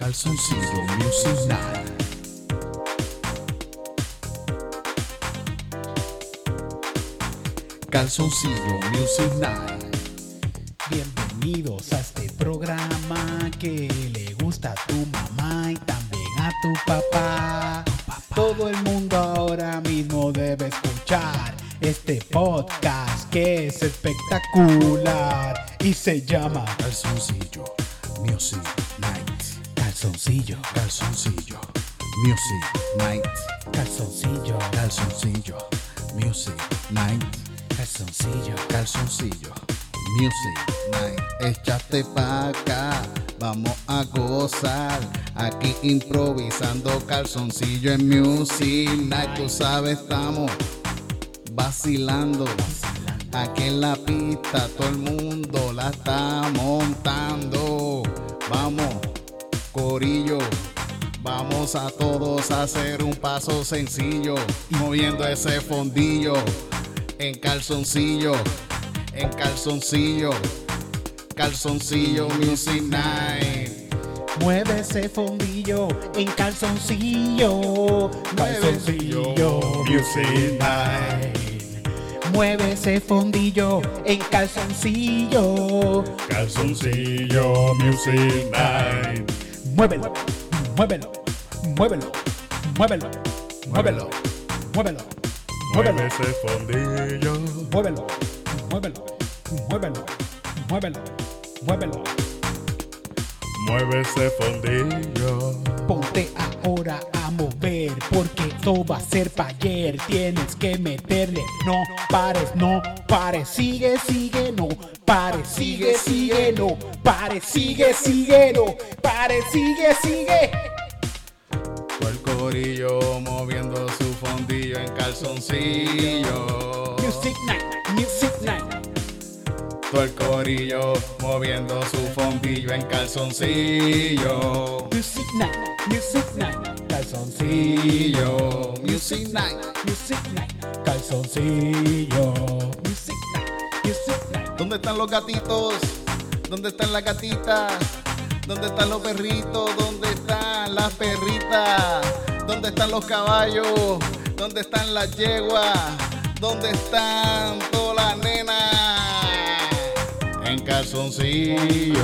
Calzoncillo Music Night. Calzoncillo Music Night. Bienvenidos a este programa que le gusta a tu mamá y también a tu papá. Todo el mundo ahora mismo debe escuchar este podcast que es espectacular y se llama Calzoncillo Music Night. Calzoncillo, Calzoncillo Music Night. calzoncillo, Calzoncillo Music Night. calzoncillo. Calzoncillo Music Night. Échate pa' acá, vamos a gozar. Aquí improvisando calzoncillo en Music Night. Tú sabes, estamos vacilando. Aquí en la pista todo el mundo la está montando. Vamos, Corillo. Vamos a todos a hacer un paso sencillo, moviendo ese fondillo en calzoncillo, en calzoncillo, calzoncillo Music Night. Mueve ese fondillo en calzoncillo. Calzoncillo Music Night. Mueve ese fondillo en calzoncillo. Calzoncillo Music Night. Muévelo, muévelo, muévelo, muévelo, muévelo, muévelo, Mueve muévelo, ese fondillo. muévelo, muévelo, muévelo, muévelo, muévelo. Mueve ese fondillo. Ponte ahora a mover porque esto va a ser pa' ayer. Tienes que meterle, no pares, no pares, sigue, sigue, no pares, sigue, sigue, no pares, sigue, sigue, no pares, sigue, sigue. Todo el corillo moviendo su fondillo en calzoncillo. Music night, music night. Todo el corillo moviendo su fondillo en calzoncillo. Music night, music night, calzoncillo. Music Night. Music night, calzoncillo. Music night, music night. ¿Dónde están los gatitos? ¿Dónde están las gatitas? ¿Dónde están los perritos? ¿Dónde están las perritas? ¿Dónde están los caballos? ¿Dónde están las yeguas? ¿Dónde están todas las nenas? En calzoncillo.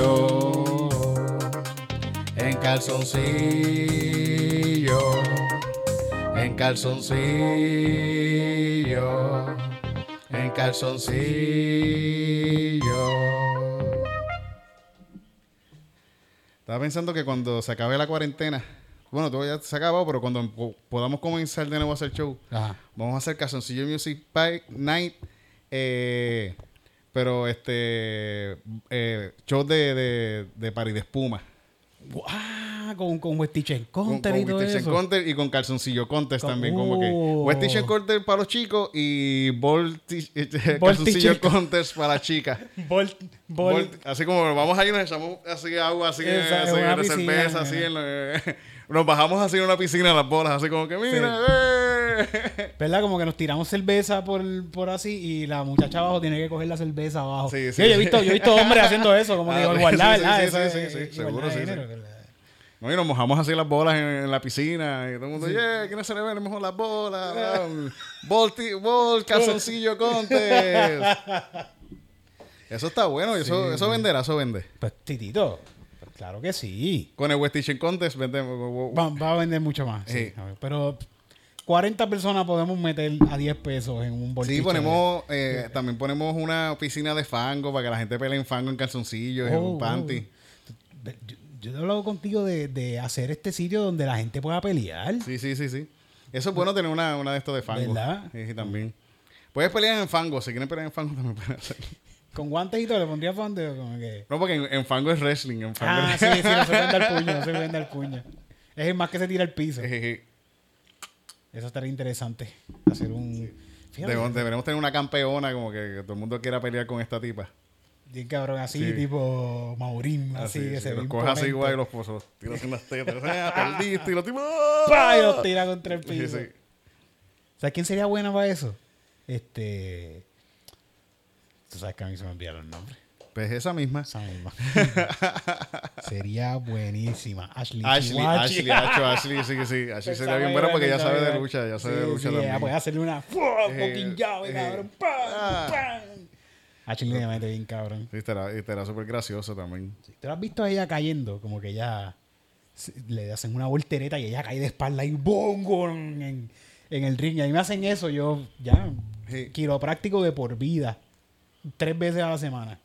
En calzoncillo. En calzoncillo. En calzoncillo. Estaba pensando que cuando se acabe la cuarentena, bueno, todo ya se ha acabado, pero cuando po- podamos comenzar de nuevo a hacer show, Ajá. vamos a hacer Calzoncillo Music Pie Night, eh, pero este eh, show de, de, de party de espuma. Ah, con, con Westichen Con, Counter con y todo eso. Contest y con Calzoncillo Contest Con- también, como que Oh. West Kitchen Contest para los chicos y Ball Ti- eh, Calzoncillo Contest para las chicas. Volt, Volt. Vol- así como vamos ahí, nos echamos así agua, así, Esa, así en piscina, cerveza, así. en la- nos bajamos así en una piscina las bolas, así como que mira, eh. ¿Verdad? Como que nos tiramos cerveza por, por así y la muchacha abajo tiene que coger la cerveza abajo. Sí, sí, yo, he sí. visto, yo he visto hombres haciendo eso, como que Ah, sí, sí, ¿verdad? sí, Eso sí, es- sí, es sí, igualdad seguro, sí, sí. No, y nos mojamos así las bolas en, en la piscina y todo el mundo, yeah, ¿quiénes se le ven mejor las bolas? Ah, Bol, calzoncillo contest. Eso está bueno, y eso, eso venderá, eso vende. Pues, titito, pues, claro que sí. Con el West Contest vendemos. Va, va a vender mucho más. sí. Sí. Pero 40 personas podemos meter a 10 pesos en un bolsillo. Sí, ponemos, eh, también ponemos una piscina de fango para que la gente pelee en fango en calzoncillos, en Oh, un panty. oh. Yo, he hablado contigo de, de hacer este sitio donde la gente pueda pelear. Sí, sí, sí, sí. Eso es bueno tener una, una de estos de fango. ¿Verdad? Sí, también. Puedes pelear en fango. Si quieren pelear en fango, también pueden. Con guantes y todo, le pondría fonte como que. No, porque en, en fango es wrestling. En fango Ah, es- sí, sí, no se vende al puño, no se vende al puño. Es el más que se tira al piso. Eso estaría interesante. Hacer un. Fíjate, deberemos tener una campeona como que, que todo el mundo quiera pelear con esta tipa. bien cabrón, así, Sí. tipo Maurín, así, que se ve los coge así igual y los pozos. Tiras en las tetas. Perdiste. Y los tipos. ¡Pah! Y los tira contra el piso. sí. ¿Sabes quién sería bueno para eso? Este. Tú sabes que a mí se me olvidaron los nombres. Pues esa misma. Esa misma. Sería buenísima. Ashley. Ashley. Ashley, Acho, Ashley, sí que sí. Ashley sería bien buena porque ya sabe de lucha, ya sabe de lucha también. puede hacerle una. Eh, fucking llave, eh, cabrón. ¡Pam! ah. ¡Pam! Ashley le mete bien, cabrón. Sí, estará, estará súper gracioso también. ¿Te lo has visto a ella cayendo? Como que ella le hacen una voltereta y ella cae de espalda y ¡bongo! En, en el ring. Y a mí me hacen eso, yo ya, Sí. quiropráctico de por vida. Tres veces a la semana.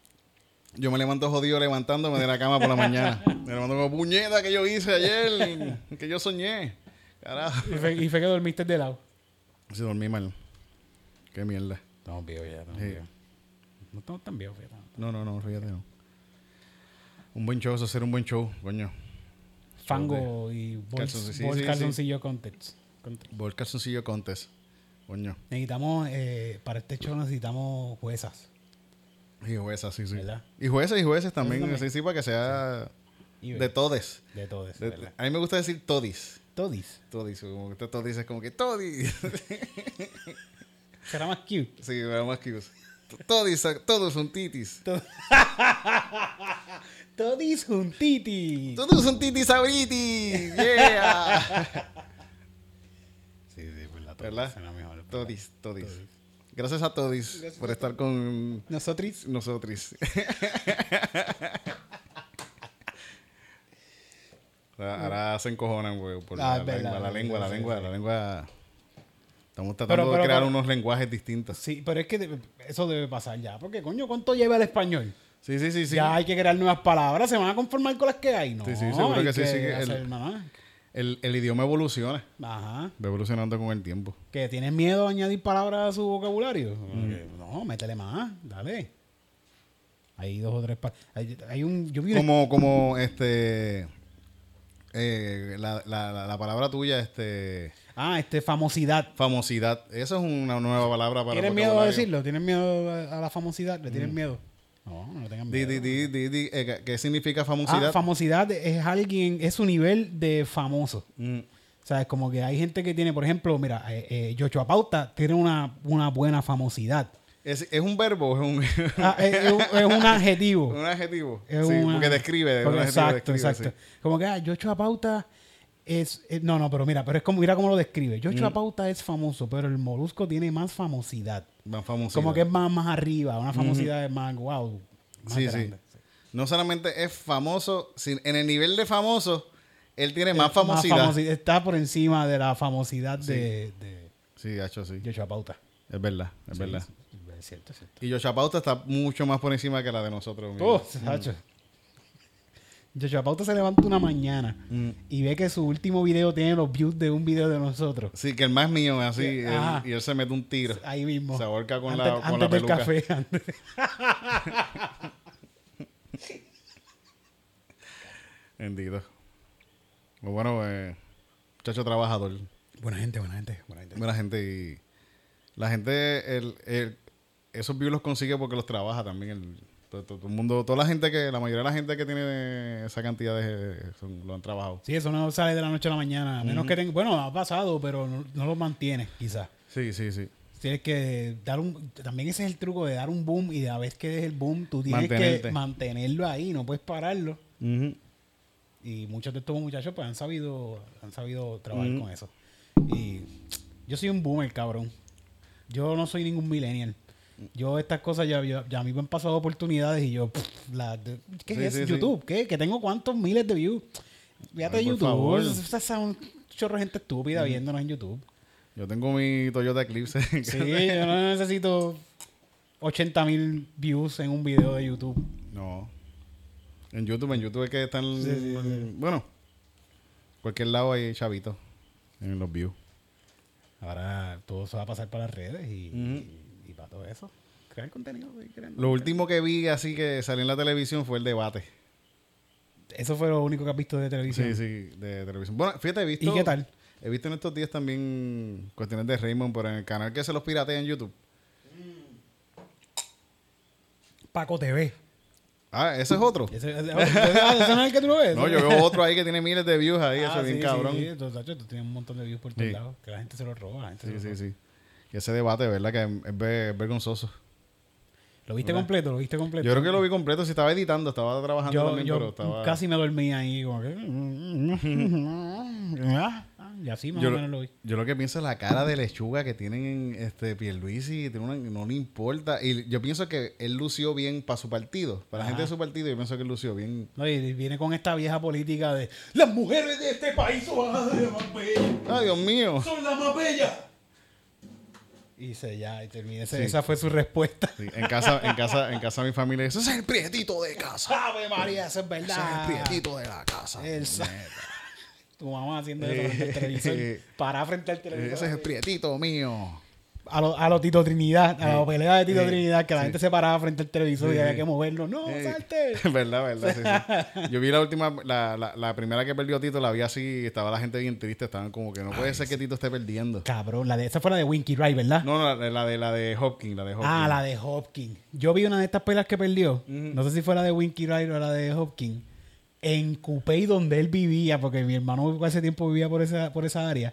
Yo me levanto jodido levantándome de la cama por la mañana. Me levanto como puñeta que yo hice ayer, que yo soñé. Carajo. Y fue, y fue que dormiste de lado. Si dormí mal. Qué mierda. Estamos viejos ya, estamos Sí. viejos. No estamos tan viejos, fíjate. No, no, no, fíjate, no. Un buen show, eso hacer un buen show, coño. Fango y Calzoncillo, sí, sí, calzoncillo contest. Contest. Vol calzoncillo contest. Coño. Necesitamos, eh, para este show necesitamos juezas. Y juezas, sí, sí. ¿Verdad? Y jueces y jueces también. también. Sí, sí, para que sea de todes. De todos, De- ¿verdad? a mí me gusta decir todis. Todis. Todis, como que todis es como que todis. Será más cute. sí, pero más que Todis, todos son titis. Todis juntiti. Todos son titis ahorita. Yeah. Sí, sí, pues la ¿Verdad? Será mejor. ¿verdad? Todis, todis. Gracias a Todis por estar con Nosotros. nosotros. ahora, se encojonan, güey, por Ah, la, verdad, la lengua, la lengua, la lengua. Estamos tratando Pero- pero- de crear pero- unos lenguajes distintos. Sí, pero es que eso debe pasar ya. Porque, coño, ¿cuánto lleva el español? Sí, sí, sí, sí. Ya hay que crear nuevas palabras. ¿Se van a conformar con las que hay? No, Sí, sí, seguro que sí, sí, el-. El, el idioma evoluciona. Ajá. Va evolucionando con el tiempo. ¿Que tienes miedo a añadir palabras a su vocabulario? Mm. No, métele más. Dale. Hay dos o tres... Hay, hay un... Yo vi Como, como, este... eh, la, la, la, la palabra tuya, este... Ah, este, famosidad. Famosidad. Eso es una nueva palabra para ¿Tienes miedo a decirlo? ¿Tienes miedo a, a la famosidad? ¿Le tienes miedo? No, no tengan miedo. di, di, di, di, eh, ¿qué- ¿Qué significa famosidad? Ah, famosidad es alguien, es su nivel de famoso. Mm, O sea, es como que hay gente que tiene, por ejemplo, mira, eh, eh, Pauta tiene una, una buena famosidad. ¿Es, ¿Es un verbo o es un, Ah, es, es un, es un adjetivo. un adjetivo? Es sí, una- porque describe. un adjetivo exacto, describe, exacto. sí. Como que, ah, Yochoa Pauta es, eh, No, no, pero mira, pero es como, mira cómo lo describe. Yochoa Mm. Pauta es famoso, pero el molusco tiene más famosidad. Más famosidad. Como que es más, más arriba, una famosidad es más, wow, más Sí, sí. grande. No solamente es famoso, sin- en el nivel de famoso, él tiene más famosidad. famosi- Está por encima de la famosidad de, de Sí, hecho sí. Es verdad, es verdad. Sí, Es cierto, es cierto. Y Yocha Pauta está mucho más por encima que la de nosotros. Oh, mismos. Yochoa Pauta se levanta una mañana Mm. y ve que su último video tiene los views de un video de nosotros. Sí, que el más mío es así. él- y él se mete un tiro. Ahí mismo. Se ahorca con antes, la- con antes la del café. antes. Bendito. Muy bueno, eh, muchacho trabajador. Buena gente, buena gente, buena gente. Buena gente y la gente, el, el- esos views los consigue porque los trabaja también. El, todo, todo- todo el mundo, toda la gente que, la mayoría de la gente que tiene esa cantidad de, son- lo han trabajado. Sí, eso no sale de la noche a la mañana. A menos que tenga, bueno, ha pasado, pero no, no lo mantiene, quizás. Sí, sí, sí. Tienes que dar un. También ese es el truco de dar un boom y de a vez que des el boom, tú tienes Mantenerte. que mantenerlo ahí, no puedes pararlo. Y muchos de estos muchachos pues han sabido, han sabido trabajar con eso. Y yo soy un boomer, cabrón. Yo no soy ningún millennial. Yo estas cosas ya, ya, ya a mí me han pasado oportunidades y yo, pff, la- de- ¿qué Sí, es sí, sí. YouTube? ¿Qué? Que tengo cuántos miles de views. Fíjate Ay, YouTube. favor. Son un chorro de gente estúpida viéndonos en YouTube. Yo tengo mi Toyota Eclipse. Sí, yo no necesito 80 mil views en un video de YouTube. No. En YouTube, en YouTube es que están. Bueno, cualquier lado hay chavitos en los views. Ahora todo se va a pasar para las redes y, todo eso. Crear contenido. crear- Lo último que vi así que salió en la televisión fue el debate. Eso fue lo único que has visto de televisión. Sí, sí, de televisión. Bueno, fíjate, he visto. ¿Y qué tal? He visto en estos días también cuestiones de Raymond, pero en el canal que se los piratea en YouTube. Paco TV. Ah, ese es otro. Ese, ese- ese no es el que tú lo ves. No, yo veo otro ahí que tiene miles de views ahí, eso Ah, es bien sí, cabrón. Sí, Sí, sí. Entonces, Sacho, tú tienes un montón de views por todos Sí. lados. Que la gente se lo roba. La gente se sí, sí, roba. Y ese debate, ¿verdad? Que es, ver- es vergonzoso. ¿Lo viste ¿Verdad? completo? ¿Lo viste completo? Yo creo que lo vi completo. Si estaba editando, estaba trabajando Yo, también, yo pero estaba. casi me dormí ahí, como que... Y así más yo, o menos lo vi. yo lo que pienso es la cara de lechuga que tienen este Pierluisi, tiene una- no le importa. Y yo pienso que él lució bien para su partido. Para la gente de su partido, yo pienso que él lució bien. No, y viene con esta vieja política de las mujeres de este país son las más bellas. ¡Ay, Dios mío! Son las más bellas. Y se ya, y terminé. Sí. Esa fue su respuesta. Sí, en casa, en casa, en casa mi familia dice, ese es el prietito de casa. ¡Ave María! Eso es Ese es verdad. el prietito de la casa. El. Tu mamá haciendo eso frente al televisor. Para frente al televisor. Ese es el prietito mío. A lo, a lo Tito Trinidad, a la pelea de Tito Sí. Trinidad, que la Sí. gente se paraba frente al televisor y había que moverlo. ¡No, salte! verdad, verdad, sí, sí. Yo vi la última, la, la, la primera que perdió Tito, la vi así, estaba la gente bien triste, estaban como que no puede ser que Tito esté perdiendo. Cabrón, la de, esa fue la de Winky Wright, ¿verdad? No, no, la, la de la de Hopkins, la de Hopkins. Ah, la de Hopkins. Yo vi una de estas pelas que perdió. No sé si fue la de Winky Wright o la de Hopkins. En Coupey, donde él vivía, porque mi hermano hace tiempo vivía por esa, por esa área.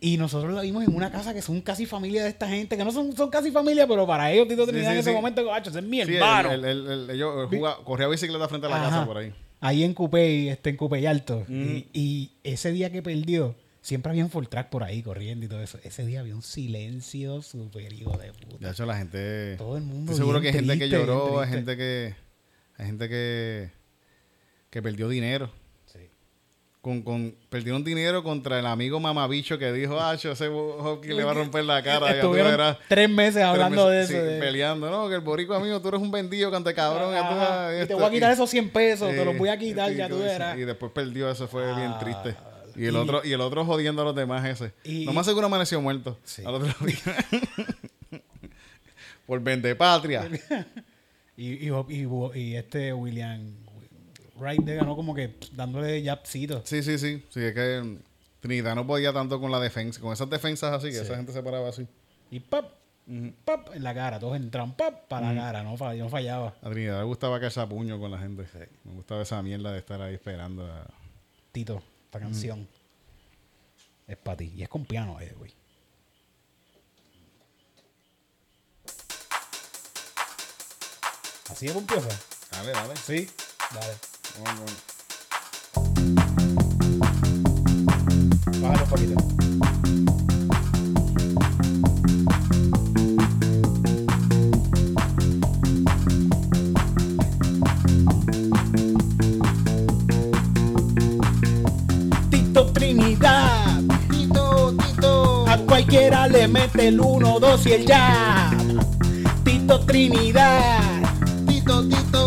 Y nosotros la vimos en una casa que son casi familia de esta gente, que no son, son casi familia, pero para ellos Tito Trinidad sí, en ese sí. momento, gacho, ese es mi hermano. el- el- el- ellos jugaba- corría bicicleta frente a la Ajá. casa por ahí. Ahí en Coupey, este, en Coupey Alto. y, y ese día que perdió, siempre había un full track por ahí corriendo y todo eso. Ese día había un silencio súper hijo de puta. De hecho, la gente. Todo el mundo Estoy seguro que hay gente que triste, lloró, hay gente que. Hay gente que. que perdió dinero. Con, con, perdieron dinero contra el amigo mamabicho que dijo, ah, yo ese Hopkins le va a romper la cara. Estuvieron verás". tres meses hablando Tres de eso. sí, de- peleando, no, que el boricua amigo, tú eres un vendido, cante cabrón. ya Ajá. Y te voy a quitar aquí". esos 100 pesos, te los voy a quitar, ya tú verás. Y después perdió, eso fue bien Ah, triste. Y el y- otro, y el otro jodiendo a los demás ese. Y- Lo más seguro amaneció muerto. Sí. Al otro día. Por vender patria. Y- y este William Wright le ganó como que dándole yapsitos. Sí, sí, sí. Sí, es que Trinidad no podía tanto con la defensa, con esas defensas así, que Sí. esa gente se paraba así. Y pap, pap, en la cara. Todos entran, pap, para la cara. No, fall- no fallaba. A Trinidad le gustaba caerse a puño con la gente. Me gustaba esa mierda de estar ahí esperando. a- Tito, esta canción es para ti. Y es con piano, eh, güey. Así de pompiosa. Dale, dale. Sí. Dale. Vamos, vamos. Bájalo un poquito. Tito Trinidad, Tito, Tito. a cualquiera le mete el 1, 2 y el jab. Tito Trinidad, Tito, Tito.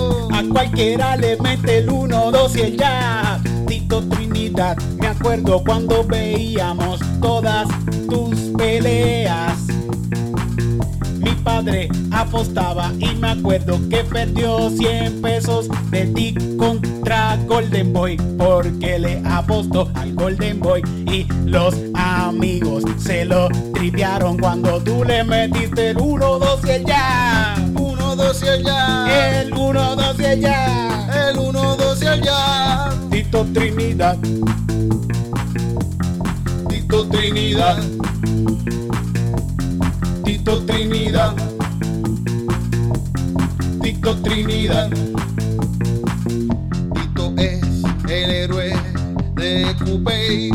Cualquiera le mete el 1, 2 y el jab. Tito Trinidad, me acuerdo cuando veíamos todas tus peleas. Mi padre apostaba y me acuerdo que perdió 100 pesos de ti contra Golden Boy porque le apostó al Golden Boy y los amigos se lo tripearon cuando tú le metiste el 1, 2 y el ya. Uno, dos y allá. El 1, 2 y ya. El uno, dos y allá. Tito Trinidad, Tito Trinidad. Tito Trinidad, Tito Trinidad. Tito es el héroe de Cupey.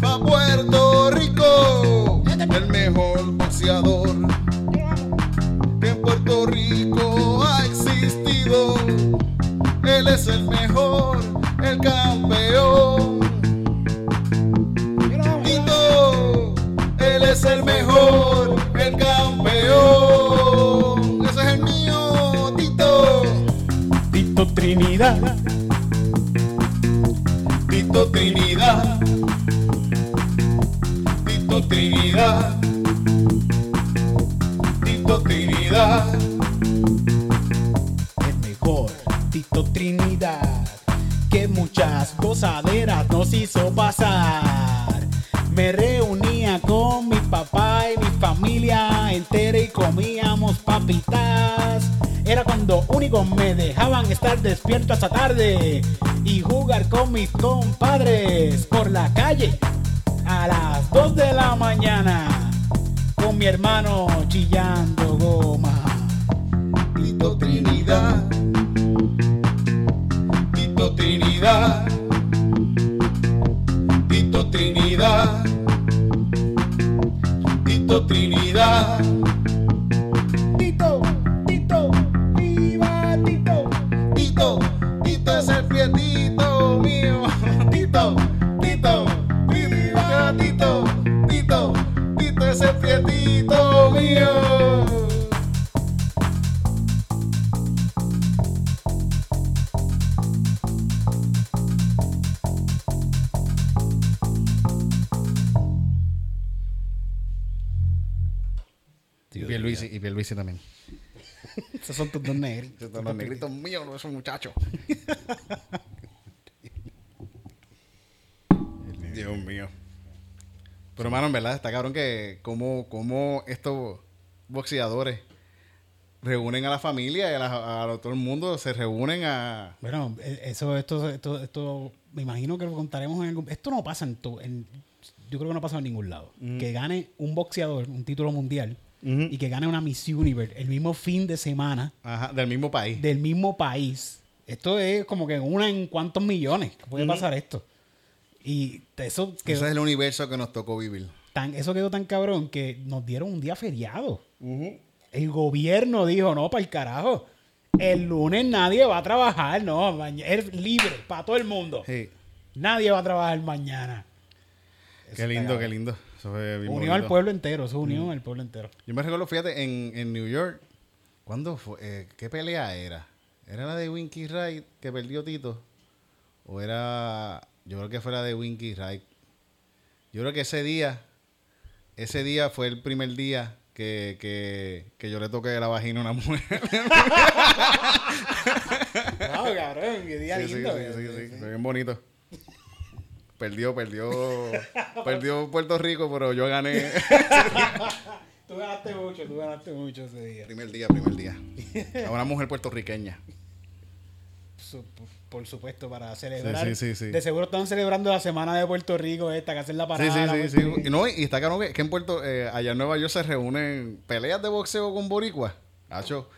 Pa' Puerto Rico, el mejor boxeador es el mejor, el campeón. Tito, él es el mejor, el campeón. Ese es el mío, Tito. Tito Trinidad, y jugar con mis compadres por la calle a las 2 de la mañana con mi hermano chillando cómo, estos boxeadores reúnen a la familia y a, la- a todo el mundo, se reúnen a... Bueno, eh, eso, esto, esto, esto, me imagino que lo contaremos en algún... Esto no pasa en, to- en yo creo que no pasa en ningún lado. Que gane un boxeador un título mundial y que gane una Miss Universe el mismo fin de semana Ajá, del mismo país. del mismo país. Esto es como que una en cuántos millones que puede pasar esto. Y eso quedó, Ese es el universo que nos tocó vivir. Tan, eso quedó tan cabrón que nos dieron un día feriado. El gobierno dijo, no, para el carajo. El lunes nadie va a trabajar, no, es libre para todo el mundo. Sí. Nadie va a trabajar mañana. Qué lindo, qué lindo. Eso fue bien Unió bonito. al pueblo entero, eso unió al pueblo entero. Yo me recuerdo, fíjate, en, en New York, ¿cuándo fue? Eh, ¿Qué pelea era? ¿Era la de Winky Wright que perdió Tito? ¿O era.? Yo creo que fue la de Winky Wright. Yo creo que ese día, ese día fue el primer día que, que, que yo le toqué la vagina a una mujer. Wow, cabrón, qué día Sí, sí, sí, sí, sí, Fue bien bonito. Perdió, perdió. perdió Puerto Rico, pero yo gané. Tú ganaste mucho, tú ganaste mucho ese día. primer día, primer día. A una mujer puertorriqueña. Por supuesto, para celebrar. sí, sí, sí. De seguro están celebrando la semana de Puerto Rico esta, que hacen la parada. sí, sí, sí. y- no, y está claro que, que en Puerto, eh, allá en Nueva York se reúnen peleas de boxeo con boricuas. Hacho,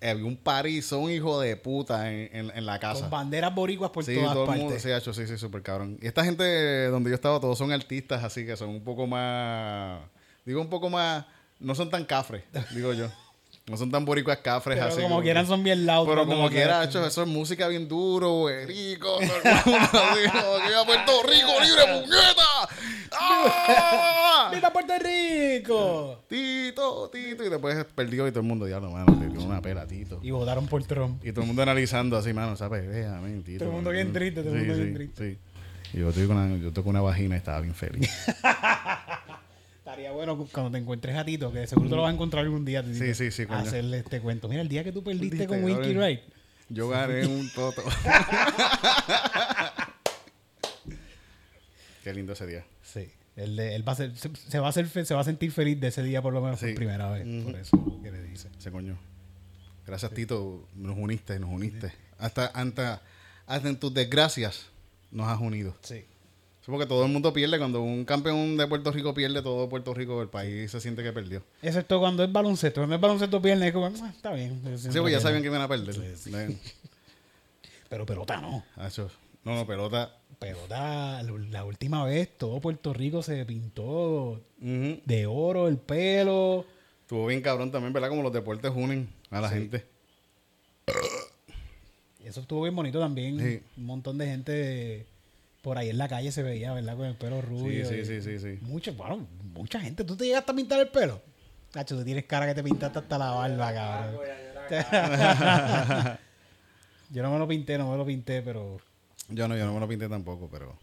había un party, son hijo de puta en, en, en la casa. Con banderas boricuas por Sí, todas todo el partes. mundo, sí, hacho, sí, sí, súper cabrón. Y esta gente donde yo estaba, todos son artistas, así que son un poco más, digo un poco más, no son tan cafres, digo yo. No son tan boricuas cafres Pero así. como quieran son bien loud. Pero como lo quiera, hacen. hecho, eso es música bien duro, güerico. todo el mundo así, como que viva Puerto Rico, libre, puñeta. ¡Ah! ¡Viva Puerto Rico! Tito, Tito. Y después perdió y todo el mundo, diablo, mano, le dio una pela, Tito. Y votaron por Trump. Y todo el mundo analizando así, mano, ¿sabes? Tito. Todo el mundo bien triste, todo el Sí, mundo sí, bien triste. Sí. Y yo, estoy con una, yo toco una vagina y estaba bien feliz. Estaría bueno cuando te encuentres a Tito, que seguro te lo vas a encontrar algún día. Tito, Sí, sí, sí, coño. Hacerle este cuento. Mira, el día que tú perdiste con Winky. Wright. Yo gané un toto. Qué lindo ese día. Sí. Él, él va a ser, se, se va a se va sentir feliz de ese día por lo menos Sí. por primera vez. Por eso que le dice. Ese coño. Gracias, Tito. Nos uniste, nos uniste. Hasta, hasta, hasta en tus desgracias nos has unido. Sí. Es porque todo el mundo pierde. Cuando un campeón de Puerto Rico pierde, todo Puerto Rico, el país se siente que perdió. Excepto cuando es baloncesto. Cuando es baloncesto pierde, es como, "Ah, está bien. Sí, pues ya sabían que iban a perder. Pero pelota no. No, no, pelota. Pelota, la, última vez todo Puerto Rico se pintó de oro el pelo. Estuvo bien cabrón también, ¿verdad? Como los deportes unen a la gente. Y eso estuvo bien bonito también. Sí. Un montón de gente por ahí en la calle se veía, ¿verdad? Con el pelo rubio. sí, y- sí, sí, sí. Mucho, bueno, mucha gente. ¿Tú te llegaste a pintar el pelo? Cacho, tú tienes cara que te pintaste hasta la barba, cabrón. Yo no me lo pinté, no me lo pinté, pero Yo no, yo no me lo pinté tampoco, pero.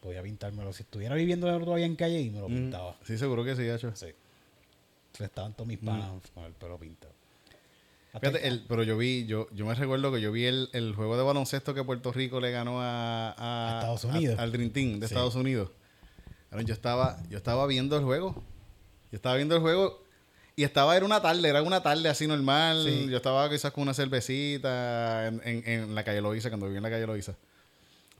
podía pintármelo. Si estuviera viviendo todavía en calle y me lo Mm, pintaba. Sí, seguro que sí, hacho. Sí. Estaban todos mis panas con el pelo pintado. Fíjate, el- pero yo vi, yo, yo me recuerdo que yo vi el, el juego de baloncesto que Puerto Rico le ganó a, a- A Estados Unidos. al Dream Team de Sí. Estados Unidos. Yo estaba, yo estaba viendo el juego. Yo estaba viendo el juego y estaba, era una tarde, era una tarde así normal. Sí. Yo estaba quizás con una cervecita en, en, en la calle Loíza, cuando viví en la calle Loíza.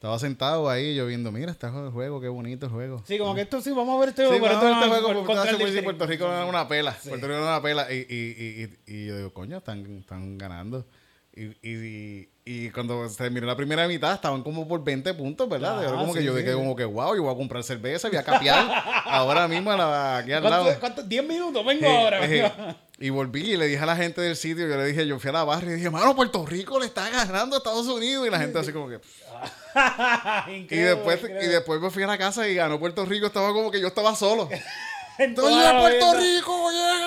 Estaba sentado ahí yo viendo, mira, está el juego, qué bonito el juego. Sí, como que esto sí, vamos a ver este Sí, juego. pero vamos a ver este juego por- porque Puerto, de- Puerto Rico era una pela. Sí. Puerto Rico era una pela. Y, y, y, y, y yo digo, coño, están, están ganando. Y, y, y cuando se terminó la primera mitad, estaban como por 20 puntos, ¿verdad? Ah, Yo como sí, que yo sí. dije como que, wow, yo voy a comprar cerveza, voy a capear ahora mismo a la- aquí al lado. ¿Cuántos? ¿Cuántos? 10 minutos, vengo Sí, ahora. eh, vengo. y volví y le dije a la gente del sitio, yo le dije, yo fui a la barra y dije, mano, Puerto Rico le está ganando a Estados Unidos. Y la gente así como que... Y después, increíble. y después me fui a la casa y ganó Puerto Rico. Estaba como que yo estaba solo. En Entonces, Puerto vida. Rico, ganamos.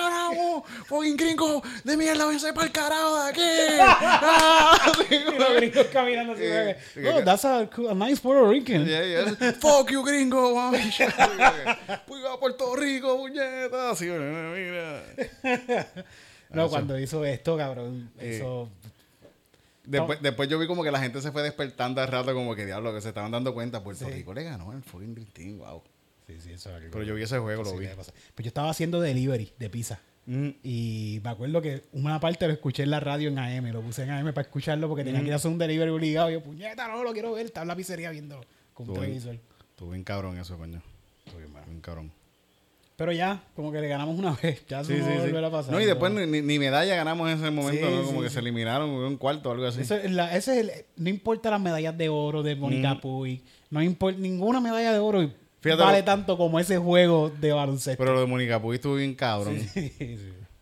Fucking gringo de mierda, váyanse para el carajo de aquí. Ah, sí, Y los gringos caminando así. Como que, oh, that's a, a nice Puerto Rican. Yeah, yeah. Fuck you, gringo. Fui a Puerto Rico, puñeta. Así, mira. No, cuando hizo esto, cabrón, eso... Después, después yo vi como que la gente se fue despertando al rato, como que diablo, que se estaban dando cuenta. Puerto Sí. Rico le ganó el fucking Dream Team, wow. Sí, sí, eso es algo- Pero yo vi ese juego, lo vi. Pues yo estaba haciendo delivery de pizza. Mm. Y me acuerdo que una parte lo escuché en la radio en AM, lo puse en AM para escucharlo porque tenía que ir a hacer un delivery obligado. Y yo, puñeta, no lo quiero ver, estaba en la pizzería viéndolo con un bien. televisor. Estuvo bien cabrón eso, coño. Estuvo bien cabrón. Pero ya, como que le ganamos una vez, ya no va a volver a pasar. No, y después ni, ni- ni medalla ganamos en ese momento, Sí, ¿no? Como sí, que sí. se eliminaron un cuarto o algo así. Eso es la- ese es el- no importa las medallas de oro de Mónica Puig, no importa ninguna medalla de oro Fíjate vale lo- tanto como ese juego de baloncesto. Pero lo de Mónica Puy estuvo bien cabrón. Sí, sí.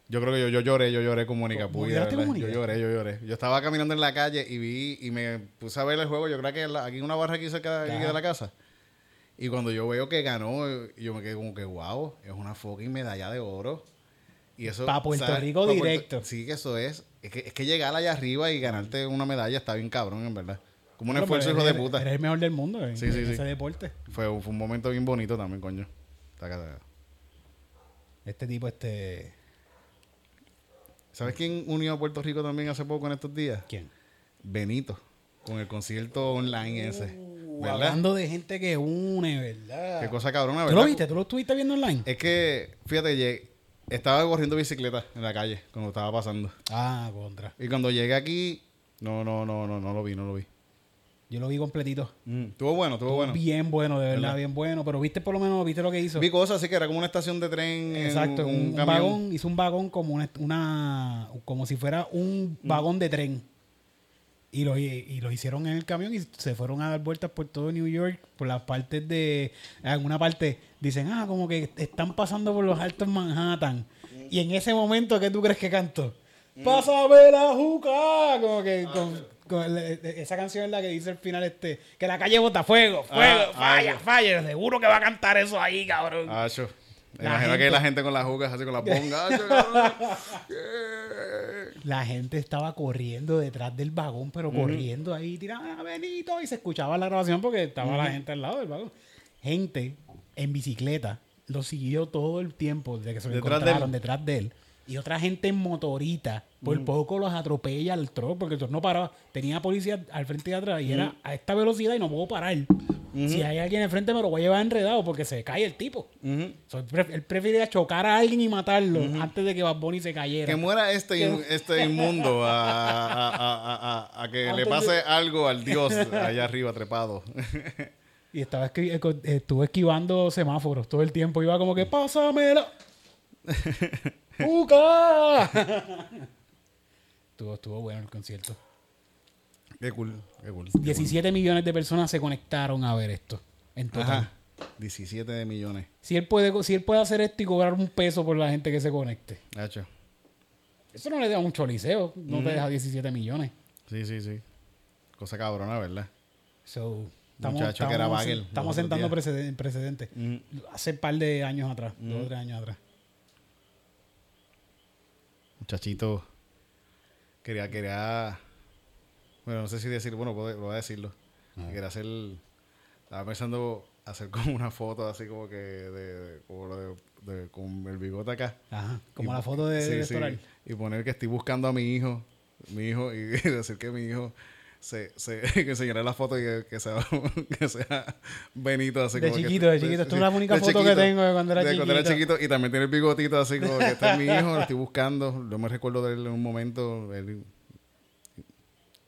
Yo creo que yo, yo lloré, yo lloré con Mónica ¿Cómo Puy. con. Yo lloré, yo lloré. Yo estaba caminando en la calle y vi y me puse a ver el juego. Yo creo que la- aquí en una barra aquí cerca de, aquí Ajá. de la casa. Y cuando yo veo que ganó, yo me quedé como que, wow, es una fucking medalla de oro. Y eso, Pa' Puerto ¿sabes? Rico Pa' Puerto- directo. sí, que eso es. Es que, es que llegar allá arriba y ganarte una medalla está bien cabrón, en verdad. Como un esfuerzo, hijo eres- de puta. Eres el mejor del mundo en, Sí, en sí. ese deporte. Fue, fue un momento bien bonito también, coño. Taca, taca. Este tipo, este... ¿Sabes quién unió a Puerto Rico también hace poco en estos días? ¿Quién? Benito, con el concierto online ese. Uh, hablando de gente que une, ¿verdad? Qué cosa cabrona, ¿Tú ¿verdad? lo viste? ¿Tú lo estuviste viendo online? Es que, fíjate, llegué- estaba corriendo bicicleta en la calle cuando estaba pasando. Ah, contra. Y cuando llegué aquí, no, no, no, no, no lo vi, no lo vi. Yo lo vi completito. Estuvo bueno, estuvo bueno. Bien bueno, de verdad, ¿Verdad? bien bueno. Pero viste por lo menos, viste lo que hizo. Vi cosas así que era como una estación de tren. en Exacto, un, vagón, hizo un vagón como una, una- como si fuera un Mm. vagón de tren. Y lo, y lo hicieron en el camión y se fueron a dar vueltas por todo New York, por las partes de, en alguna parte dicen, ah, como que están pasando por los altos Manhattan. Y en ese momento, ¿qué tú crees que cantó? Mm. ¡Pásame la juca! Como que Ah, con, la- esa canción es la que dice al final este, que la calle bota fuego, fuego, Ah, ah, falla, ya. falla. Seguro que va a cantar eso ahí, cabrón. La Imagino gente- que la gente con las jugas así con las bongas. Yeah. La gente estaba corriendo detrás del vagón, pero corriendo ahí, tirando a Benito, y se escuchaba la grabación porque estaba la gente al lado del vagón. Gente en bicicleta lo siguió todo el tiempo desde que se lo Detrás encontraron detrás de él. Y otra gente en motorita, por poco los atropella al truck, porque el truck no paraba. Tenía policía al frente y atrás, y era a esta velocidad y no puedo parar. Si hay alguien enfrente, me lo voy a llevar enredado porque se cae el tipo. Ujú. So, él pref- él chocar a alguien y matarlo antes de que Bad Bunny se cayera. Que muera este, in- este inmundo a, a- a- a- que le pase de- algo al dios allá arriba trepado. Y estaba esqui- eh, estuvo esquivando semáforos todo el tiempo. Iba como que, pásamela. ¡Uca! estuvo, estuvo bueno el concierto. qué cool, qué cool. 17 millones de personas se conectaron a ver esto. En total. Ajá. 17 de millones. Si él, puede, si él puede hacer esto y cobrar un peso por la gente que se conecte. Hacho. Eso no le da mucho liceo. No te deja 17 millones. Sí, sí, sí. Cosa cabrona, ¿verdad? So, Muchacho que era bagel Estamos sentando días. preceden- precedentes. Hace un par de años atrás. Dos o tres años atrás. Muchachito. Quería, quería. Bueno, no sé si decir, bueno, puedo, voy a decirlo. Quería hacer. Estaba pensando hacer como una foto así como que de, de- como lo de, de- con el bigote acá. Ajá. Como Y- la foto de, sí, sí. Y poner que estoy buscando a mi hijo. Mi hijo. Y decir que mi hijo. Se, se, que enseñaré la foto y que, que sea, que sea Benito así De como que- chiquito, de chiquito. Esta es la única foto que tengo de cuando era de cuando era chiquito. chiquito. Y también tiene el bigotito así como que este es mi hijo, lo estoy buscando. Yo me recuerdo de él en un momento. él-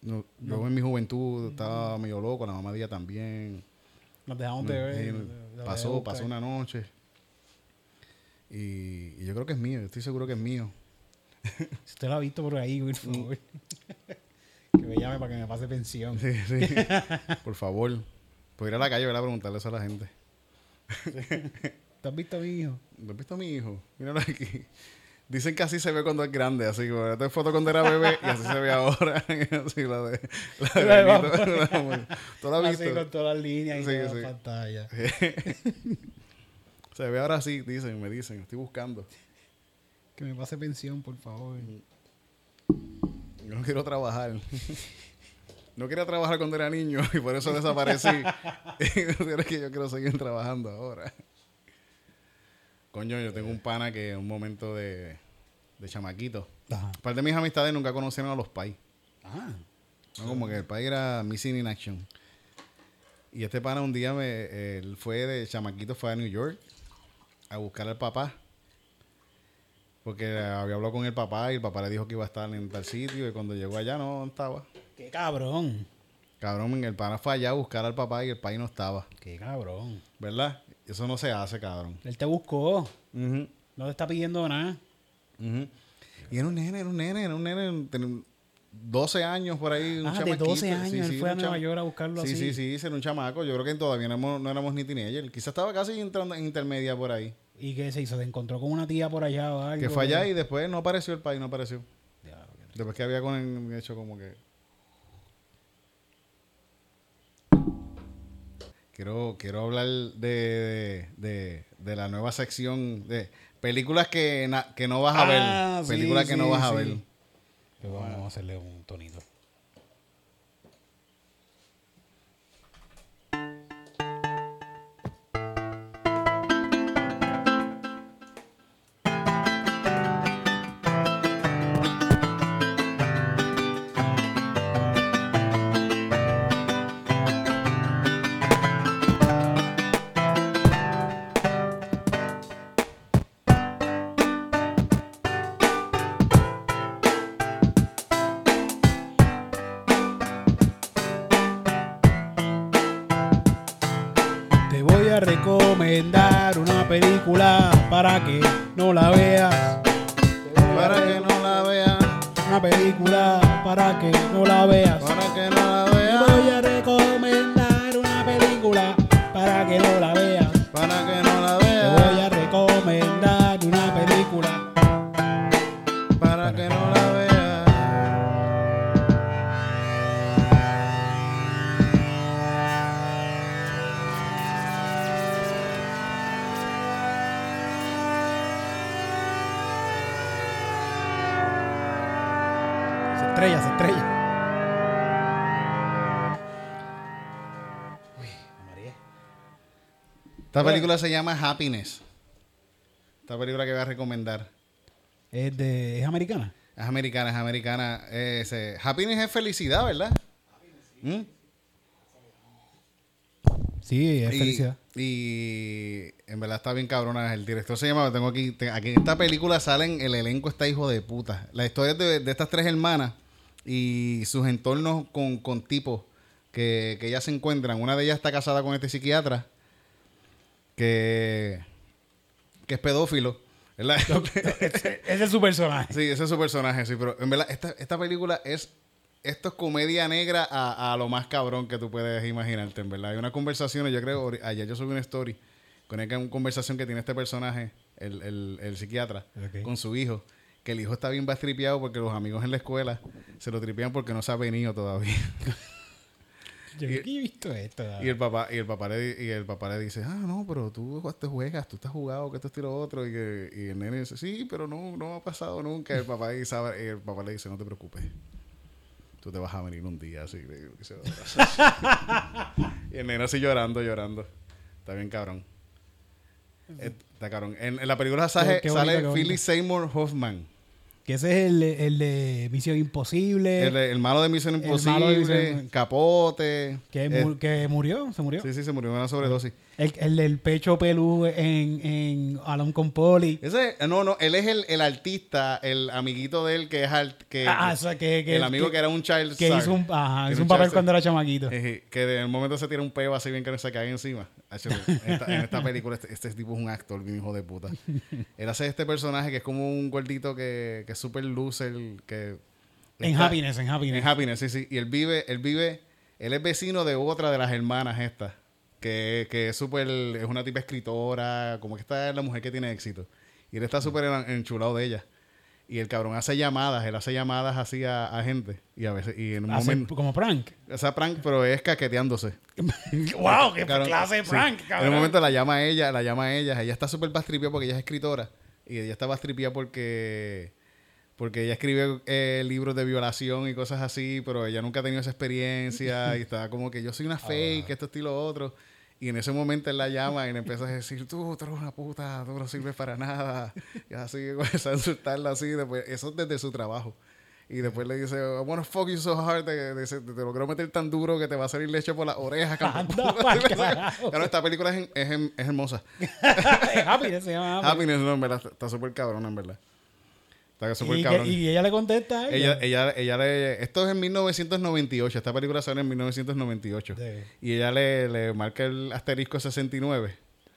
no, yo en mi juventud estaba medio loco, la mamá de ella también. Nos dejamos de ver. Pasó, pasó una noche. Y, y yo creo que es mío, yo estoy seguro que es mío. Si usted lo ha visto por ahí, por Mm. favor. Que me llame para que me pase pensión. Sí, sí. Por favor. Puedo ir a la calle ¿verdad? a preguntarle eso a la gente. ¿Tú has visto a mi hijo? ¿No has visto a mi hijo? Míralo aquí. Dicen que así se ve cuando es grande, así que esta foto cuando era bebé y así se ve ahora. así la de, la de Benito. ¿Tú la has Así visto? con todas las líneas y Sí, sí. la pantalla. Se ve ahora así, dicen, me dicen, estoy buscando. Que me pase pensión, por favor. Yo no quiero trabajar. No quería trabajar cuando era niño y por eso desaparecí. Pero es que yo quiero seguir trabajando ahora. Coño, yo tengo un pana que en un momento de, de chamaquito. Ajá. Parte de mis amistades nunca conocieron a los pais. Ah. ¿no? Como que el pai era Missing in Action. Y este pana un día me, él fue de chamaquito, fue a New York a buscar al papá. Porque había hablado con el papá y el papá le dijo que iba a estar en tal sitio y cuando llegó allá no estaba. Qué cabrón. Cabrón, el pana fue allá a buscar al papá y el país no estaba. Qué cabrón. ¿Verdad? Eso no se hace, cabrón. Él te buscó. Ujú, No te está pidiendo nada. ujú. Y era un nene, era un nene, era un nene, tenía 12 años por ahí. Un Ah, de chamaquito. 12 años. Sí, él sí, fue a Nueva York a buscarlo Sí, así. sí, sí, era un chamaco. Yo creo que todavía no éramos, no éramos ni teenager. Quizás estaba casi entrando en intermedia por ahí. ¿Y qué se hizo? ¿Se encontró con una tía por allá o algo? Que fue allá y después no apareció el país, no apareció. Después que había con el hecho como que... Quiero, quiero hablar de, de, de la nueva sección de películas que, na- que no vas a Ah, ver. sí, Películas que no sí, vas a ver. Vamos a hacerle un tonito. Esta película se llama Happiness. Esta película que voy a recomendar. Es, de, es americana. Es americana, es americana. Es, eh, happiness es felicidad, ¿verdad? ¿Mm? Sí, es y, felicidad. y en verdad está bien cabrona. El director se llama, tengo aquí, te- aquí en esta película salen, el elenco está hijo de puta. La historia de, de estas tres hermanas y sus entornos con, con tipos que, que ellas se encuentran. Una de ellas está casada con este psiquiatra que, que es pedófilo. ¿verdad? Ese es su personaje. Sí, ese es su personaje, sí, pero en verdad esta, esta película es esto es comedia negra a, a lo más cabrón que tú puedes imaginarte, en verdad. Hay unas conversaciones, yo creo, ayer yo subí una story con una conversación que tiene este personaje, el, el, el psiquiatra, con su hijo, que el hijo está bien bastripeado porque los amigos en la escuela se lo tripean porque no se ha venido todavía. Yo que he visto esto. Y el papá, y el papá le, y el papá le dice, ah, no, pero tú te juegas, tú estás jugado, que esto es lo otro. Y, que, y el nene dice, sí, pero no, no ha pasado nunca. El papá, y sabe- y el papá le dice, no te preocupes. Tú te vas a venir un día así. que se va a pasar". y el nene así llorando, llorando. Está bien cabrón. Está cabrón. En, en la película sale, sale. Philip Seymour Hoffman. Que ese es el, de- el de Misión Imposible. El, el malo de Misión de Imposible, Misión- Capote. que, Eh, que murió, se murió. sí, sí, se murió una sobredosis. El, el del pecho pelú en, en Alan con Poli. Ese, no, no, él es el, el artista, el amiguito de él que es art, que, Ah, o sea, que, que el amigo que, era un child que star. hizo un, ajá, Que hizo era un papel cuando era chamaquito. Que de un momento se tira un peo así bien que no se cae encima. En esta, en esta película este, este tipo es un actor bien hijo de puta. Él hace este personaje que es como un gordito que, que es súper loser, que En Está- Happiness, en Happiness. En Happiness, sí, sí. Y él vive, él vive, él es vecino de otra de las hermanas estas. Que, que es súper, es una tipa escritora, como que esta es la mujer que tiene éxito. Y él está súper en- enchulado de ella. Y el cabrón hace llamadas, él hace llamadas así a, a gente. Y a veces, y en un Hace momento, como prank. esa prank, pero es caqueteándose. ¡Wow! ¡Qué Cabrón, clase de sí. prank, En un momento la llama a ella, la llama a ella. Ella está súper bastripiada porque ella es escritora. Y ella está bastripiada porque, porque ella escribe eh, libros de violación y cosas así, pero ella nunca ha tenido esa experiencia. y está como que yo soy Ah, una fake, esto, estilo, lo otro. Y en ese momento él la llama y le empieza a decir, tú, tú eres una puta, tú no sirves para nada. Y así, comienza a insultarla así. Después, eso es desde su trabajo. Y después le dice, I wanna fuck you so hard, te, te, te lo quiero meter tan duro que te va a salir leche por las orejas. Anda. Claro, esta película es, es, es hermosa. Es Happiness se llama Happiness. No, en verdad, está- está súper cabrón, en verdad. Está Y, que- cabrón. y ella le contesta a ella, ella. ella, ella le... Esto es en 1998. Esta película sale en 1998. Sí. Y ella le, le marca el asterisco 69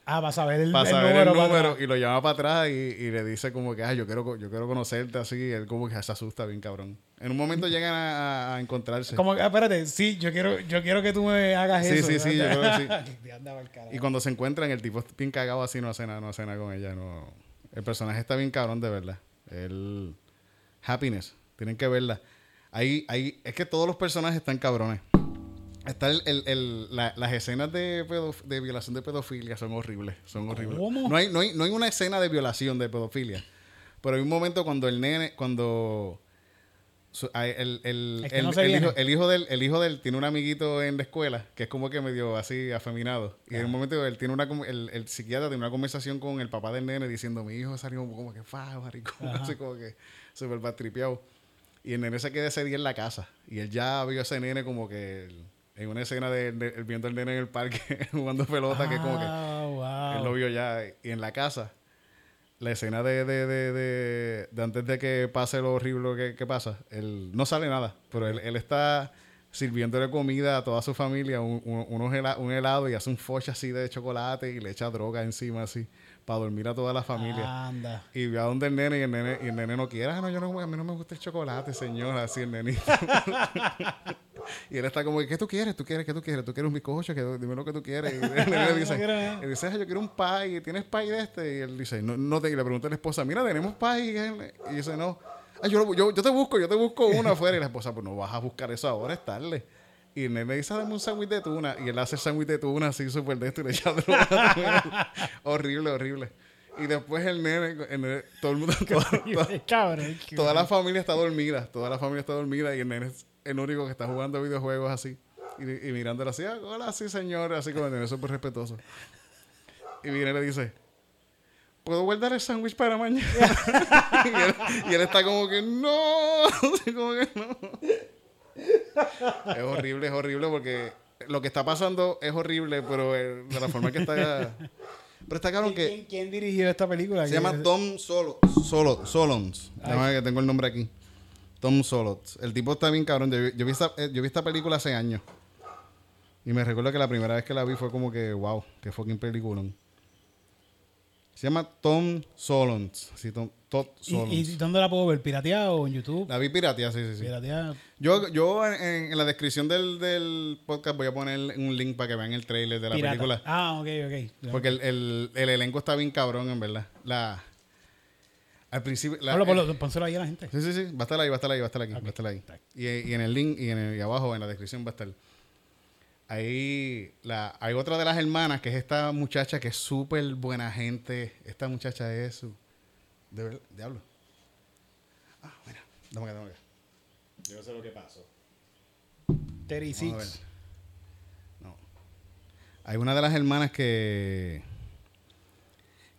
Ah, vas a ver el, para el saber número. el para número y lo llama para atrás y, y le dice como que, ah, yo quiero, yo quiero conocerte así. Y él como que se asusta bien cabrón. En un momento llegan a, encontrarse. Como que, ah, espérate, sí, yo quiero, yo quiero que tú me hagas Sí, eso. sí, sí, yo creo que carajo. Y cuando se encuentran, el tipo está bien cagado así, no hace nada, no hace nada con ella. No. El personaje está bien cabrón, de verdad. El Happiness, tienen que verla. Ahí, ahí, es que todos los personajes están cabrones. Está el, el- el- la- las escenas de, pedof- de violación de pedofilia son horribles. Son horribles. ¿Cómo? No hay, no, hay, no hay una escena de violación de pedofilia. Pero hay un momento cuando el nene, cuando su- el, el- el- no hijo, el hijo del, el hijo del tiene un amiguito en la escuela que es como que medio así afeminado. Y en un momento él tiene una el, el psiquiatra tiene una conversación con el papá del nene diciendo mi hijo salió como que fa, maricón, así como que súper batripeado. Y el nene se queda ese día en la casa. Y él ya vio a ese nene como que en una escena de, de- viendo al nene en el parque jugando pelota, que es como que Ah, él lo vio ya. Y en la casa, la escena de, de, de, de- antes de que pase lo horrible que, que pasa, él no sale nada, pero él, él está sirviéndole comida a toda su familia, un, un- hela- un helado y hace un foche así de chocolate y le echa droga encima así, para dormir a toda la familia. Anda. Y ve a donde el nene y el nene, y el nene no quiere, ah, no, yo no, a mí no me gusta el chocolate, señor, así el nenito. y él está como, ¿qué tú quieres? ¿Tú quieres? ¿Qué tú quieres? ¿Tú quieres un bizcocho? ¿Qué- Dime lo que tú quieres. Y el nene dice, No "Ah, yo quiero un pie, ¿tienes pie de este? Y él dice, no, no te, y le pregunta a la esposa, mira, tenemos pie. Y, él- y dice, no, "Ah, yo, lo- yo, yo te busco, yo te busco uno afuera. Y la esposa, pues no vas a buscar eso ahora, es tarde. Y el nene dice, dame un sándwich de tuna. Y él hace el sándwich de tuna así súper de esto y le echa droga. horrible, horrible. Y después el nene, el nene- todo el mundo, toda, Cabrón. toda la familia está dormida. Toda la familia está dormida y el nene es el único que está jugando videojuegos así. Y, y mirándolo así, "Ah, hola, sí, señor. Así como el nene súper respetuoso. Y viene y le dice, ¿puedo guardar el sándwich para mañana? y, él, y él está como que, no. Como que no. Es horrible, es horrible porque lo que está pasando es horrible, pero eh, de la forma que está... Pero está cabrón que... ¿Quién, quién dirigió esta película? Se llama Tom Solo, Solo, Solons. Déjame que tengo el nombre aquí. Tom Solons. El tipo está bien cabrón. Yo, yo vi esta, eh, yo vi esta película hace años. Y me recuerdo que la primera vez que la vi fue como que, wow, qué fucking peliculón. Se llama Tom Solons. Sí, Tom, Todd ¿Y, Solons. ¿Y dónde la puedo ver? ¿Pirateada o en YouTube? La vi pirateada, sí, sí, sí. Pirateada. Yo, yo en, en la descripción del, del podcast voy a poner un link para que vean el trailer de la pirata. película. Ah, ok, ok. Porque el, el, el elenco está bien cabrón, en verdad. La, al principio... La, ponlo, pónselo ahí a la gente. Sí, sí, sí. Va a estar ahí, va a estar ahí, va a estar aquí. Va a estar ahí. Y, y en el link y, en el, y abajo en la descripción va a estar. Ahí la, hay otra de las hermanas que es esta muchacha que es súper buena gente. Esta muchacha es su. De verdad, diablo. Ah, mira. Dame acá, dame acá. Yo no sé lo que pasó. Vamos a ver. 36. No. Hay una de las hermanas que.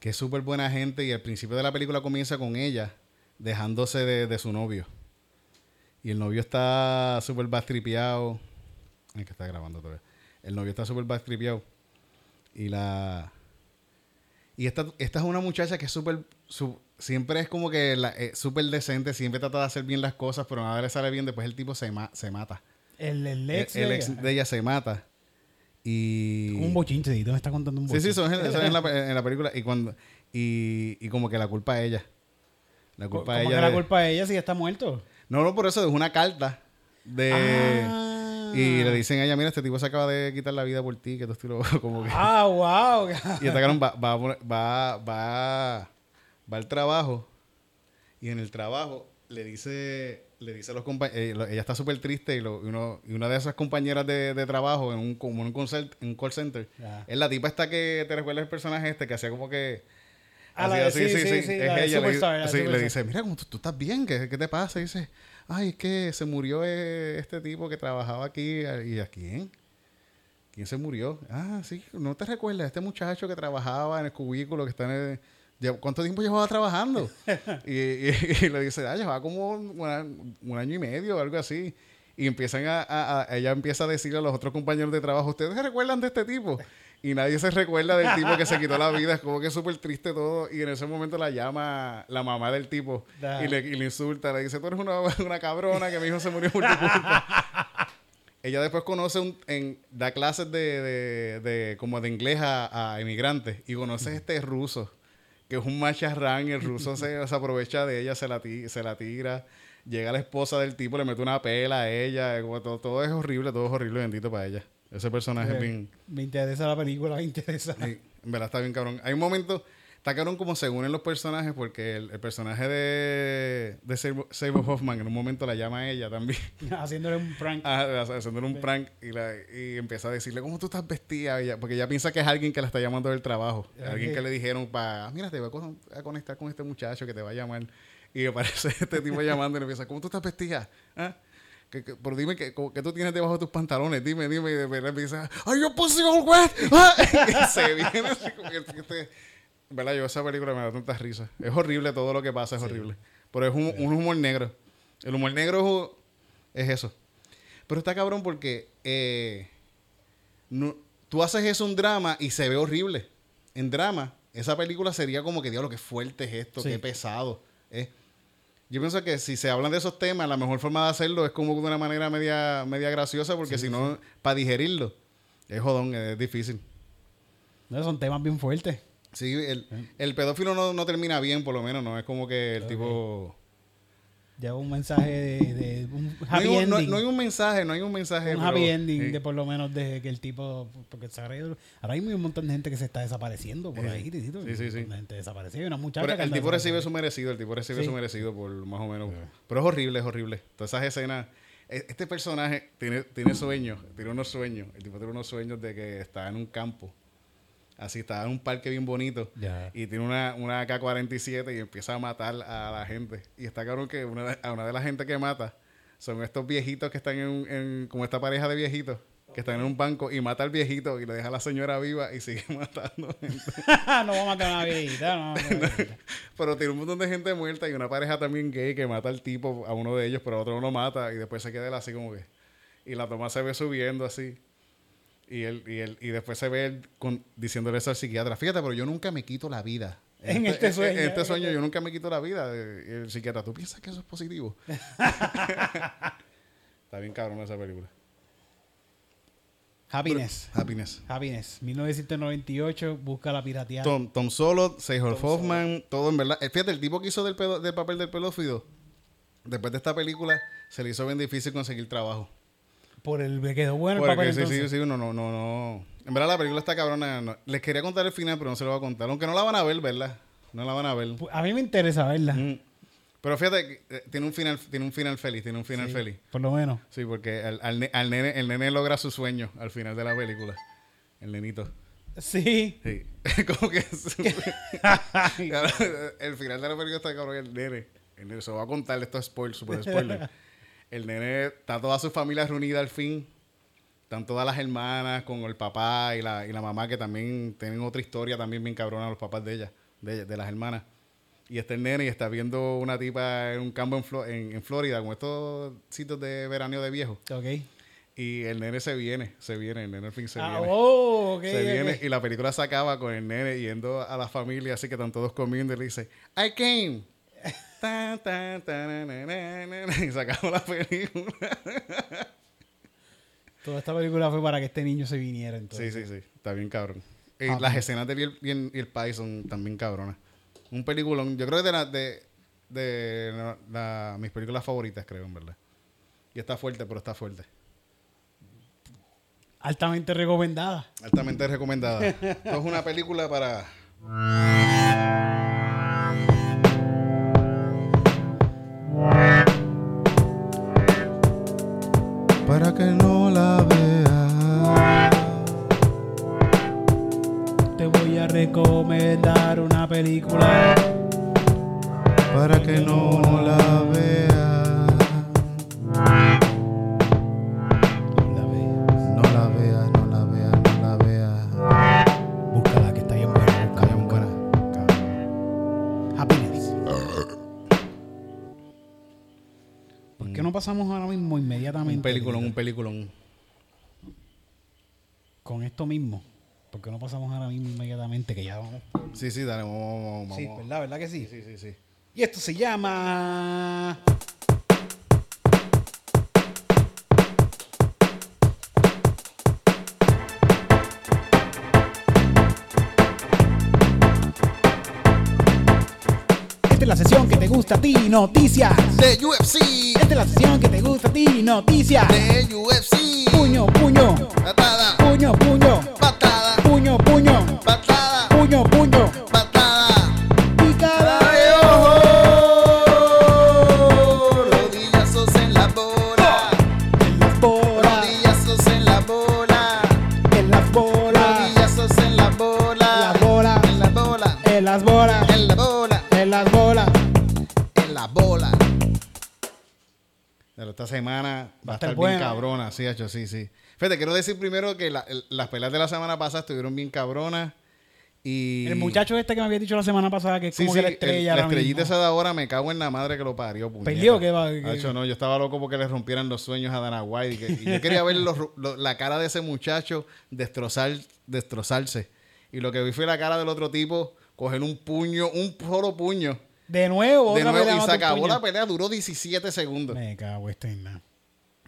que es súper buena gente y al principio de la película comienza con ella dejándose de, de su novio. Y el novio está súper bastripeado. Ay, que está grabando todavía. El novio está súper bastripeado. Y la. Y esta, esta es una muchacha que es súper. su- siempre es como que la- eh, súper decente, siempre trata de hacer bien las cosas, pero nada le sale bien. Después el tipo se, ma- se mata. El, el El, ex. el de ex ella. de ella se mata. Y. Un bochinche, ¿y ¿dónde está contando un Sí, bochinche? sí, eso es, eso es en, la, en la película. Y cuando y, y como que la culpa a ella. La culpa ¿Cómo a que ella. la de- culpa de ella si ya está muerto? No, no, por eso es una carta de... Ah. Y le dicen a ella, mira, este tipo se acaba de quitar la vida por ti, que tú estilo como que... Ah, wow. Y esta cabrón va, va, va, va, va al trabajo y en el trabajo le dice, le dice a los compañeros, ella está súper triste y, lo- y uno, y una de esas compañeras de, de trabajo en un, como en un, call, en un call center, es la tipa esta que te recuerda el personaje este que hacía como que... Ah, la de- así, sí, sí, sí, es la de ella, le, sí, le dice, mira, ¿cómo tú, tú estás bien? ¿Qué, qué te pasa? Y dice, ay, es que se murió eh, este tipo que trabajaba aquí. ¿Y a quién? ¿Quién se murió? Ah, sí, no te recuerdas, este muchacho que trabajaba en el cubículo, que está en el... ¿Cuánto tiempo llevaba trabajando? y, y- y le dice, ah, llevaba como un, un año y medio o algo así. Y empiezan a, a- a- ella empieza a decirle a los otros compañeros de trabajo, ¿ustedes se recuerdan de este tipo? Y nadie se recuerda del tipo que se quitó la vida. Es como que es súper triste todo. Y en ese momento la llama la mamá del tipo y le, insulta. Le dice, tú eres una, una cabrona que mi hijo se murió por tu culpa. Ella después conoce un, en, da clases de, de, como de inglés a, a inmigrantes y conoce a este ruso que es un macharrán el ruso se, aprovecha de ella, se la, se la tira. Llega la esposa del tipo, le mete una pela a ella. todo, todo es horrible, todo es horrible, bendito para ella. Ese personaje es bien... Me interesa la película, me interesa. Sí, en verdad está bien cabrón. Hay un momento, está cabrón como se unen los personajes porque el, el personaje de, de Sabo Hoffman en un momento la llama a ella también. Haciéndole un prank. Ah, haciéndole un prank y, la, y empieza a decirle, ¿cómo tú estás vestida? Ella- porque ella piensa que es alguien que la está llamando del trabajo. Alguien que le dijeron, para, mira, te voy a conectar con este muchacho que te va a llamar. Y aparece este tipo llamando y le empieza, ¿cómo tú estás vestida? ¿Ah? Que, que- pero dime que, que tú tienes debajo de tus pantalones, dime, dime. Y de repente empieza, ¡Ay, yo pussy all wet! ¡Ah! Y se viene así como que este- ¿Verdad? Yo esa película me da tantas risas. Es horrible todo lo que pasa, es horrible. Pero es un, un humor negro. El humor negro es eso. Pero está cabrón porque eh, no- tú haces eso un drama y se ve horrible. En drama, esa película sería como que, diablo, qué fuerte es esto, Sí. qué pesado. es. Yo pienso que si se hablan de esos temas, la mejor forma de hacerlo es como de una manera media, media graciosa, porque si no, para digerirlo, es jodón, es difícil. No, son temas bien fuertes. Sí, el, el pedófilo no, no termina bien, por lo menos, no es como que el tipo... Lleva un mensaje de, de un No hay, happy un, no- ending. no hay un mensaje, no hay un mensaje. un pero- happy ending de por lo menos de que el tipo porque se ahora mismo hay un montón de gente que se está desapareciendo por ahí. Sí, sí, sí. Un montón de gente desaparecida y una muchacha Pero que el tipo recibe su merecido, el tipo recibe Sí. su merecido por más o menos. Pero es horrible, es horrible. Todas esas escenas. e- Este personaje tiene, tiene sueños, tiene unos sueños. El tipo tiene unos sueños de que está en un campo. Así, está en un parque bien bonito. Y tiene una, una AK-47 y empieza a matar a la gente. Y está cabrón que una a una de las gente que mata son estos viejitos que están en, en como esta pareja de viejitos que están en un banco y mata al viejito y le deja a la señora viva y sigue matando gente. no va a matar a una viejita, no una viejita. Pero tiene un montón de gente muerta y una pareja también gay que mata al tipo, a uno de ellos, pero a otro no lo mata y después se queda él así como que. Y la toma se ve subiendo así. Y él, y él, y después se ve él con, diciéndole eso al psiquiatra. Fíjate, pero yo nunca me quito la vida. En este sueño. En este sueño yo nunca me quito la vida. El psiquiatra, ¿tú piensas que eso es positivo? Está bien cabrón esa película. Happiness. Happiness. Happiness. 1998, busca la pirateada. Tom, Tom Solo, Seymour Hoffman, todo en verdad. Eh, Fíjate, el tipo que hizo del, pedo- del papel del pedófilo, después de esta película, se le hizo bien difícil conseguir trabajo. Por el me quedó bueno el papel sí, sí, sí, no, no, no, no. En verdad la película está cabrona. no. Les quería contar el final, pero no se lo voy a contar. Aunque no la van a ver, ¿verdad? No la van a ver. Pu- A mí me interesa verla. Mm. Pero fíjate, que, eh, tiene un final, tiene un final feliz, tiene un final Sí, feliz. Por lo menos. Sí, porque al, al ne- al nene, el nene logra su sueño al final de la película. El nenito. Sí. Sí. Como que su- Cabrón, el final de la película está cabrón. El nene. El nene se lo va a contar. Esto es spoiler, super spoiler. El nene está toda su familia reunida al fin. Están todas las hermanas con el papá y la, y la mamá que también tienen otra historia también bien cabrona los papás de ella, de, de las hermanas. Y está el nene y está viendo una tipa en un campo en, Flo- en, en Florida, con estos sitios de veraneo de viejo. Ok. Y el nene se viene, se viene, el nene al fin se Ah, viene oh, ok, se viene y la película se acaba con el nene yendo a la familia, así que están todos comiendo y le dice, I came. Tan, tan, tan, na, na, na, na, y acabó la película. Toda esta película fue para que este niño se viniera Sí, entonces. sí, sí, está bien cabrón. Y Ah, las escenas de él y el, y el país son también cabronas. Un peliculón, yo creo que de, la- de de la- la- mis películas favoritas, creo, en verdad. Y está fuerte, pero está fuerte. Altamente recomendada. Altamente recomendada. Esto es una película para. Para que no la veas. Te voy a recomendar una película. Para que no la veas. Pasamos ahora mismo inmediatamente? Un peliculón, un peliculón. Con esto mismo. ¿Por qué no pasamos ahora mismo inmediatamente? Que ya vamos. Sí, sí, dale, vamos, vamos, vamos. Sí, ¿verdad? ¿Verdad que sí? Sí, sí, sí. Y esto se llama. Es la sesión que te gusta a ti, noticias. De UFC. Esta es la sesión que te gusta a ti, noticias. De UFC. Puño, puño, Patada. puño, puño, Patada. Sí, hecho, sí, sí. Fíjate, quiero decir primero que la- el- las peleas de la semana pasada estuvieron bien cabronas. Y El muchacho este que me había dicho la semana pasada que es Sí, como sí, que la el- estrella la ahora estrellita mismo. esa de ahora me cago en la madre que lo parió. Perdió, ¿qué va? Hacho, no, yo estaba loco porque le rompieran los sueños a Dana White. Y, que- y yo quería ver los ru- lo- la cara de ese muchacho destrozar, destrozarse. Y lo que vi fue la cara del otro tipo coger un puño, un solo puño. De nuevo, de otra nuevo, pelea y se acabó puño. la pelea, duró 17 segundos. Me cago este nada.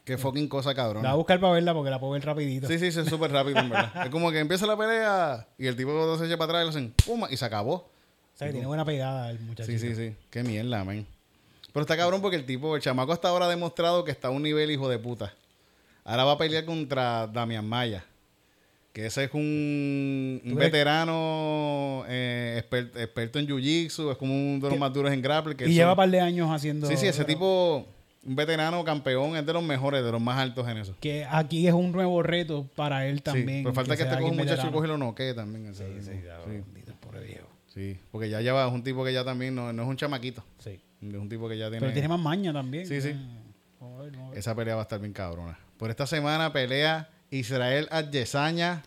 Qué fucking cosa La cabrón. voy a buscar para verla porque la puedo ver rapidito. Sí, sí, sí, es súper rápido, en verdad. es como que empieza la pelea y el tipo se echa para atrás y le hacen puma y se acabó. O sea, que tiene buena pegada el muchacho. Sí, sí, sí. Qué mierda, men. Pero está cabrón porque el tipo, el chamaco hasta ahora ha demostrado que está a un nivel hijo de puta. Ahora va a pelear contra Damian Maya. Que ese es un, veterano eh, exper- experto en jiu-jitsu. Es como uno de los más duros en grappling. que Y eso- lleva un par de años haciendo. Sí, sí, ese pero- tipo, un veterano campeón, es de los mejores, de los más altos en eso. Que aquí es un nuevo reto para él también. sí, pero falta que, sea este coja un muchacho y coge lo noquee también. Sí, sí, sí, pobre viejo. sí, porque ya lleva, es un tipo que ya también no, no es un chamaquito. Sí. Es un tipo que ya tiene... Pero tiene más maña también. Sí, sí. Esa pelea va a estar bien cabrona. Por esta semana pelea Israel Adesanya,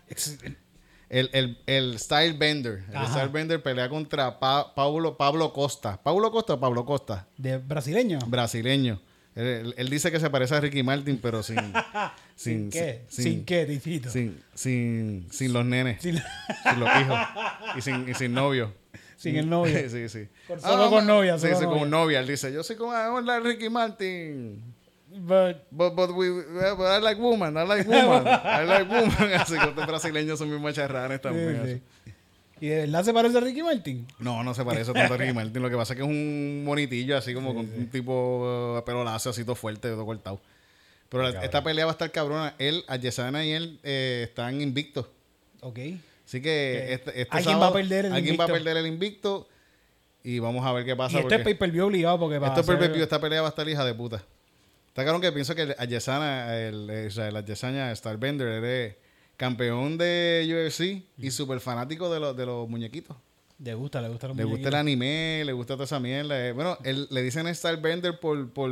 el, el, el Style Bender. El Ajá. Style Bender pelea contra Pa- Paulo, Pablo Costa. ¿Pablo Costa o Pablo Costa? De brasileño. Brasileño. Él, dice que se parece a Ricky Martin, pero sin... ¿Sin qué? Sin, ¿Sin qué, Titito? Sin, sin, sin los nenes, Sin, sin los hijos y sin, y sin novio. sin el novio. sí, sí. Con- solo con novia, Sí, solo sí, novia. con novia. Él dice, yo soy como ah, la Ricky Martin. But- But, but, we, but I like woman, I like woman, I like woman. Así que los brasileños son muy macharranes también. sí, sí. ¿Y de verdad se parece a Ricky Martin? No, no se parece tanto a Ricky Martin. Lo que pasa es que es un monitillo así como con un tipo uh, pelo lacio, así todo fuerte, todo cortado. Pero la- esta pelea va a estar cabrona. Él, Ayesana y él eh, están invictos. Ok. Así que este, este Alguien sábado va a perder el alguien va a invicto. perder el invicto. Y vamos a ver qué pasa. Y este es pay per view obligado porque para Esto es esta pelea va a estar hija de puta. Está claro que pienso que Ayesana, el, el, o sea, el Ayesana Starbender, él es campeón de UFC y súper fanático de los, de los muñequitos. Le gusta, le gusta los Le gusta el anime, le gusta toda esa mierda. Eh, Bueno, él, le dicen Starbender por, por,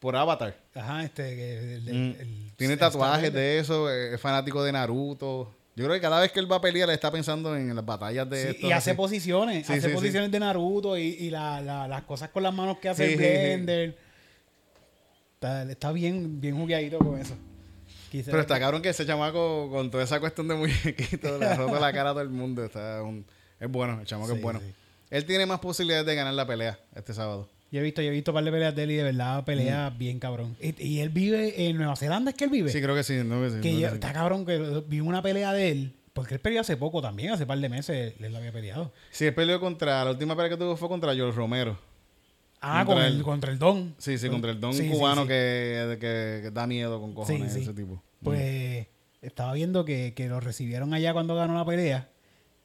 por Avatar. Ajá, este... que el- el- Mm. el- Tiene tatuajes de eso, eh, es fanático de Naruto. Yo creo que cada vez que él va a pelear, le está pensando en las batallas de Sí, esto. y hace así. posiciones, Sí, hace sí, posiciones de Naruto y, y la- la- las cosas con las manos que hace el blender. Está, está bien, bien jugueadito con eso. Quizá- Pero está cabrón que ese chamaco, con toda esa cuestión de muñequito, le ha roto la cara a todo el mundo. Está un- es bueno, el chamaco Sí, es bueno. sí. Él tiene más posibilidades de ganar la pelea este sábado. Yo he visto, yo he visto un par de peleas de él y de verdad pelea bien cabrón. Y, y él vive en Nueva Zelanda, ¿es que él vive? Sí, creo que sí. No, que sí, que no, yo- que sí. está cabrón que vi una pelea de él, porque él peleó hace poco también, hace par de meses él, él había peleado. Sí, él peleó contra, la última pelea que tuvo fue contra George Romero. Ah, Contra con el, el- contra el Don. Sí, sí, contra el don Sí, cubano sí. Que, que, que da miedo con cojones, ese tipo. Pues estaba viendo que, que lo recibieron allá cuando ganó la pelea.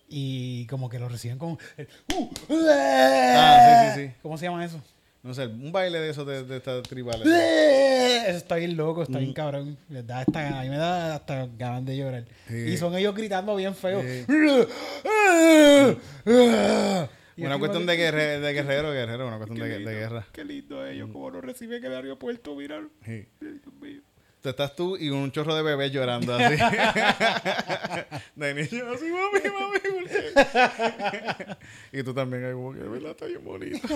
Y como que lo reciben con. el, ¡Uh! Ah, sí, sí, sí. ¿Cómo se llama eso? No sé, un baile de esos de, de estas tribales. Eso está bien loco, está Mm. bien cabrón. Me da hasta, a mí me da hasta ganas de llorar. Sí. Y son ellos gritando bien feo. Sí. Una cuestión de, guerre- de guerrero, guerrero, una cuestión de, guerra. Qué lindo ellos, como lo reciben en el aeropuerto, mira. Sí. Tú estás tú y un chorro de bebés llorando así. de niño así, mami, mami, ¿por qué? y tú también ahí como que, ¿verdad? Está bien bonito.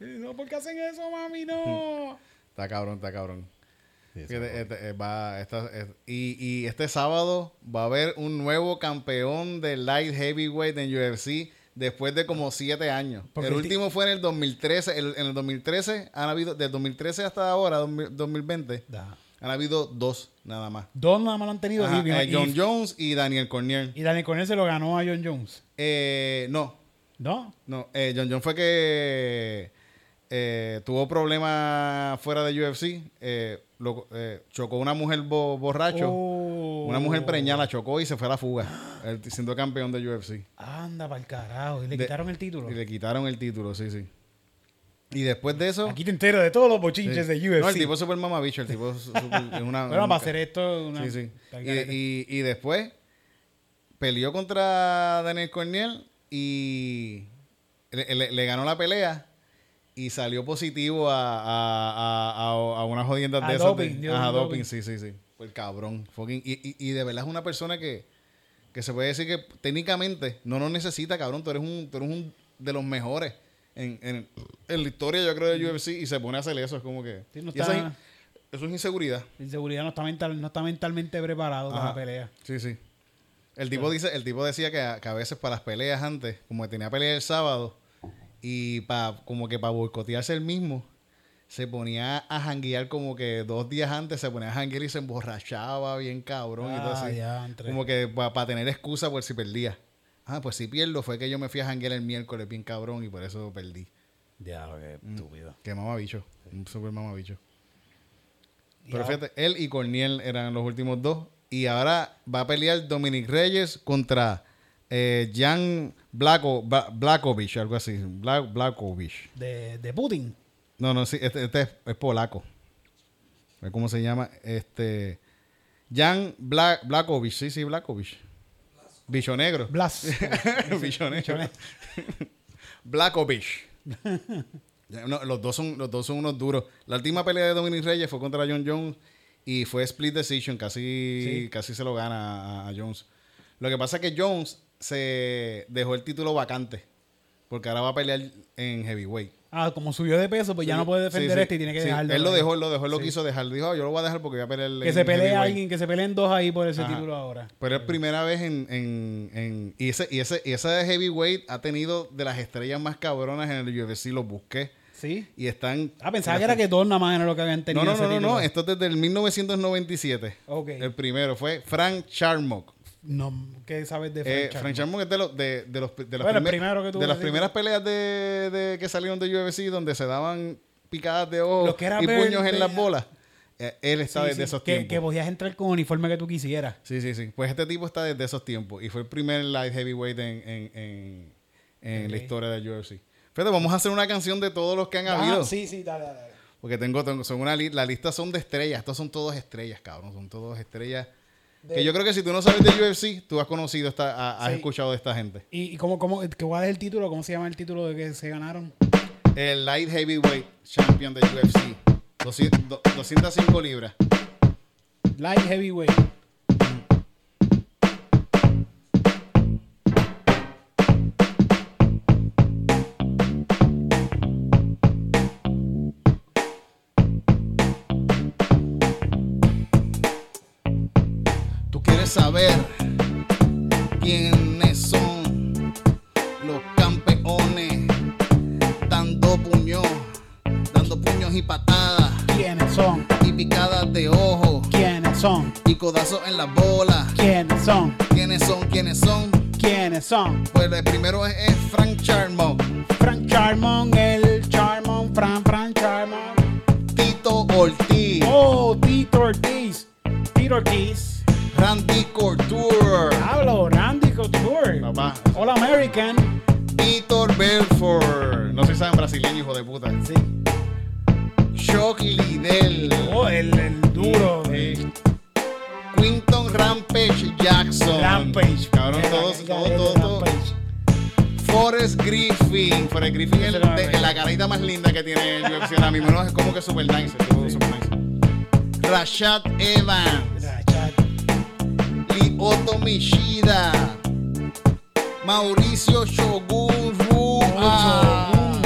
No, ¿por qué hacen eso, mami? No. Está cabrón, está cabrón. Fíjate, este, va, esta- y, y este sábado va a haber un nuevo campeón de light heavyweight en UFC después de como siete años. Porque el el ti- último fue en el 2013. el- en el 2013 han habido, del 2013 hasta ahora, 2000 2020, Da. han habido dos nada más. Dos nada más lo han tenido. Ajá, y, eh, y- John Jones y Daniel Cornier. y Daniel Cornell se lo ganó a John Jones. Eh, no, ¿No? no. eh, John Jones fue que eh, tuvo problemas fuera de UFC. eh, lo- eh, chocó una mujer bo- borracho. Oh. Una mujer preñada la chocó y se fue a la fuga. Siendo campeón de UFC. Anda para el carajo. Y le De- quitaron el título. Y le quitaron el título, sí, sí. Y después de eso. Aquí te entero de todos los sí. bochinches de UFC. No, el tipo es súper mamabicho. El tipo es, es una. bueno, para hacer esto. Una, Sí, sí. Y, y- y después peleó contra Daniel Corniel y le, le- le ganó la pelea y salió positivo a, a, a, a- a unas jodiendas A de esas. doping, de, ajá, doping, doping. sí, sí, sí. El cabrón. fucking- y, y, y de verdad es una persona que, que se puede decir que técnicamente no nos necesita, cabrón. Tú eres un, tú eres un de los mejores en, en, en la historia, yo creo, de UFC y se pone a hacer eso. Es como que. Sí, no y eso, es, está- in- eso es inseguridad. El seguridad no está, mental, no está mentalmente preparado para Ajá. la pelea. Sí, sí. El tipo dice, el tipo decía que a, que a veces para las peleas antes, como que tenía pelea el sábado, y para como que para boicotearse el mismo, se ponía a janguear como que dos días antes se ponía a janguear y se emborrachaba bien cabrón y todo Ah, así. ya, Como que para tener excusa por si perdía. Ah, pues si pierdo fue que yo me fui a janguear el miércoles bien cabrón y por eso perdí. Ya, qué estúpido. Que mamabicho. Un super mamabicho. Pero fíjate, él y Corniel eran los últimos dos. Y ahora va a pelear Dominic Reyes contra eh, Jan Blako, Bla- Blakovic, algo así. Bla- Blakovic. De, de Putin. No, no, sí, este, este es, es polaco. ¿Cómo se llama? Este. Jan Bla, Blakovic, sí, sí, Blakovic. Bicho negro. Blas. Bicho negro. Blakovic. No, los, dos son, los dos son unos duros. La última pelea de Dominic Reyes fue contra John Jones y fue split decision. Casi, Sí. casi se lo gana a, a Jones. Lo que pasa es que Jones se dejó el título vacante porque ahora va a pelear en heavyweight. ah, como subió de peso, pues ya no puede defender Sí, sí. este y tiene que dejarlo. Él lo dejó, él lo dejó, él lo quiso dejar. Dijo, "Ah, yo lo voy a dejar porque voy a pelear Que en se pelee heavyweight". alguien, que se peleen dos ahí por ese Ajá. título ahora. Pero es primera vez en, en, en- y ese y ese y ese heavyweight ha tenido de las estrellas más cabronas en el UFC, los busqué Sí. y están Ah, pensaba que era que dos nada más era lo que habían No, tenido. no, ese no, no, no, esto es desde el 1997. Ok. El primero fue Frank Charmok. No, ¿Qué sabes de Eh, Frank? Charmok es de los de, de los de las, Bueno, el primer- de primeras peleas de, de- que salieron de UFC donde se daban picadas de ojo Lo que era y puños en las bolas. Eh, él está Sí, desde sí, esos que, tiempos. que podías entrar con uniforme que tú quisieras. Sí, sí, sí. Pues este tipo está desde esos tiempos. Y fue el primer light heavyweight en, en, en, en la historia de UFC. Fíjate, vamos a hacer una canción de todos los que han habido. Ah, sí, sí, dale, dale. Porque tengo, tengo son una li- la lista son de estrellas. Estos son todos estrellas, cabrón. Son todos estrellas. De- Que yo creo que si tú no sabes de UFC, tú has conocido, esta, ha- has Sí. escuchado de esta gente. ¿Y, y cómo, cómo, cuál es el título? ¿Cómo se llama el título de que se ganaron? El light heavyweight champion de UFC. 200 do- 205 libras. Light Heavyweight. saber quiénes son los campeones, dando puños, dando puños y patadas. ¿Quiénes son? Y picadas de ojo. ¿Quiénes son? Y codazos en las bolas. ¿Quiénes son? ¿Quiénes son? ¿Quiénes son? ¿Quiénes son? Pues el primero es, Frank Charmont. Frank Charmont, el Charmont, Frank, Frank Charmont. Tito Ortiz. Oh, Tito Ortiz. Tito Ortiz Randy Couture, Hablo, Randy Couture. papá, All American. Víctor Belfort, no sé si saben brasileño, hijo de puta. Sí. Shock Liddell, Oh, el, el duro. Sí. Quinton Rampage Jackson, Rampage. cabrón, todos, todos, todos, todos. Rampage. Forrest Griffin, Forrest Griffin es veo. la carita más linda que tiene el UFC ahora mismo, ¿no? es como que super nice, super nice. Rashad Evans. Lyoto Mishida, Mauricio Shogun Rua.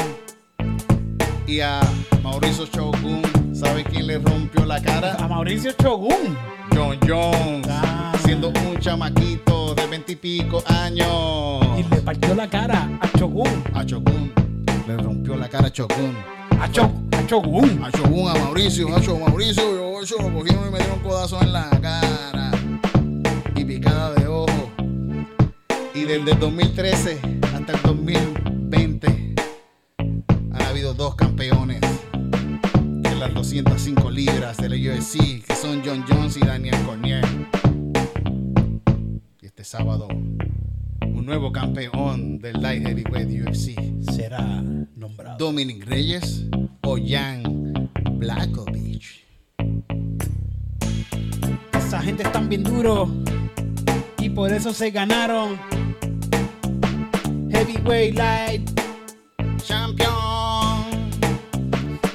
Y a Mauricio Shogun, ¿sabe quién le rompió la A cara? Mauricio Chogun. John Jones, Ah. siendo un chamaquito de veintipico años. Y le partió la cara a Chogun. A Shogun, le rompió la cara a Shogun. A, Cho, a Chogun. A Shogun, a Mauricio, a Shogun, Mauricio, yo, yo lo cogieron y me dieron codazo en la cara. Y picada de ojo. Y desde el 2013 hasta el 2020 han habido dos campeones en las 205 libras de la UFC, que son John Jones y Daniel Cormier. Y este sábado, un nuevo campeón del Light Heavyweight UFC. Será nombrado. Dominic Reyes o Jan Blackovich. Esa gente están bien duro. Por eso se ganaron. Heavyweight Light. Champion.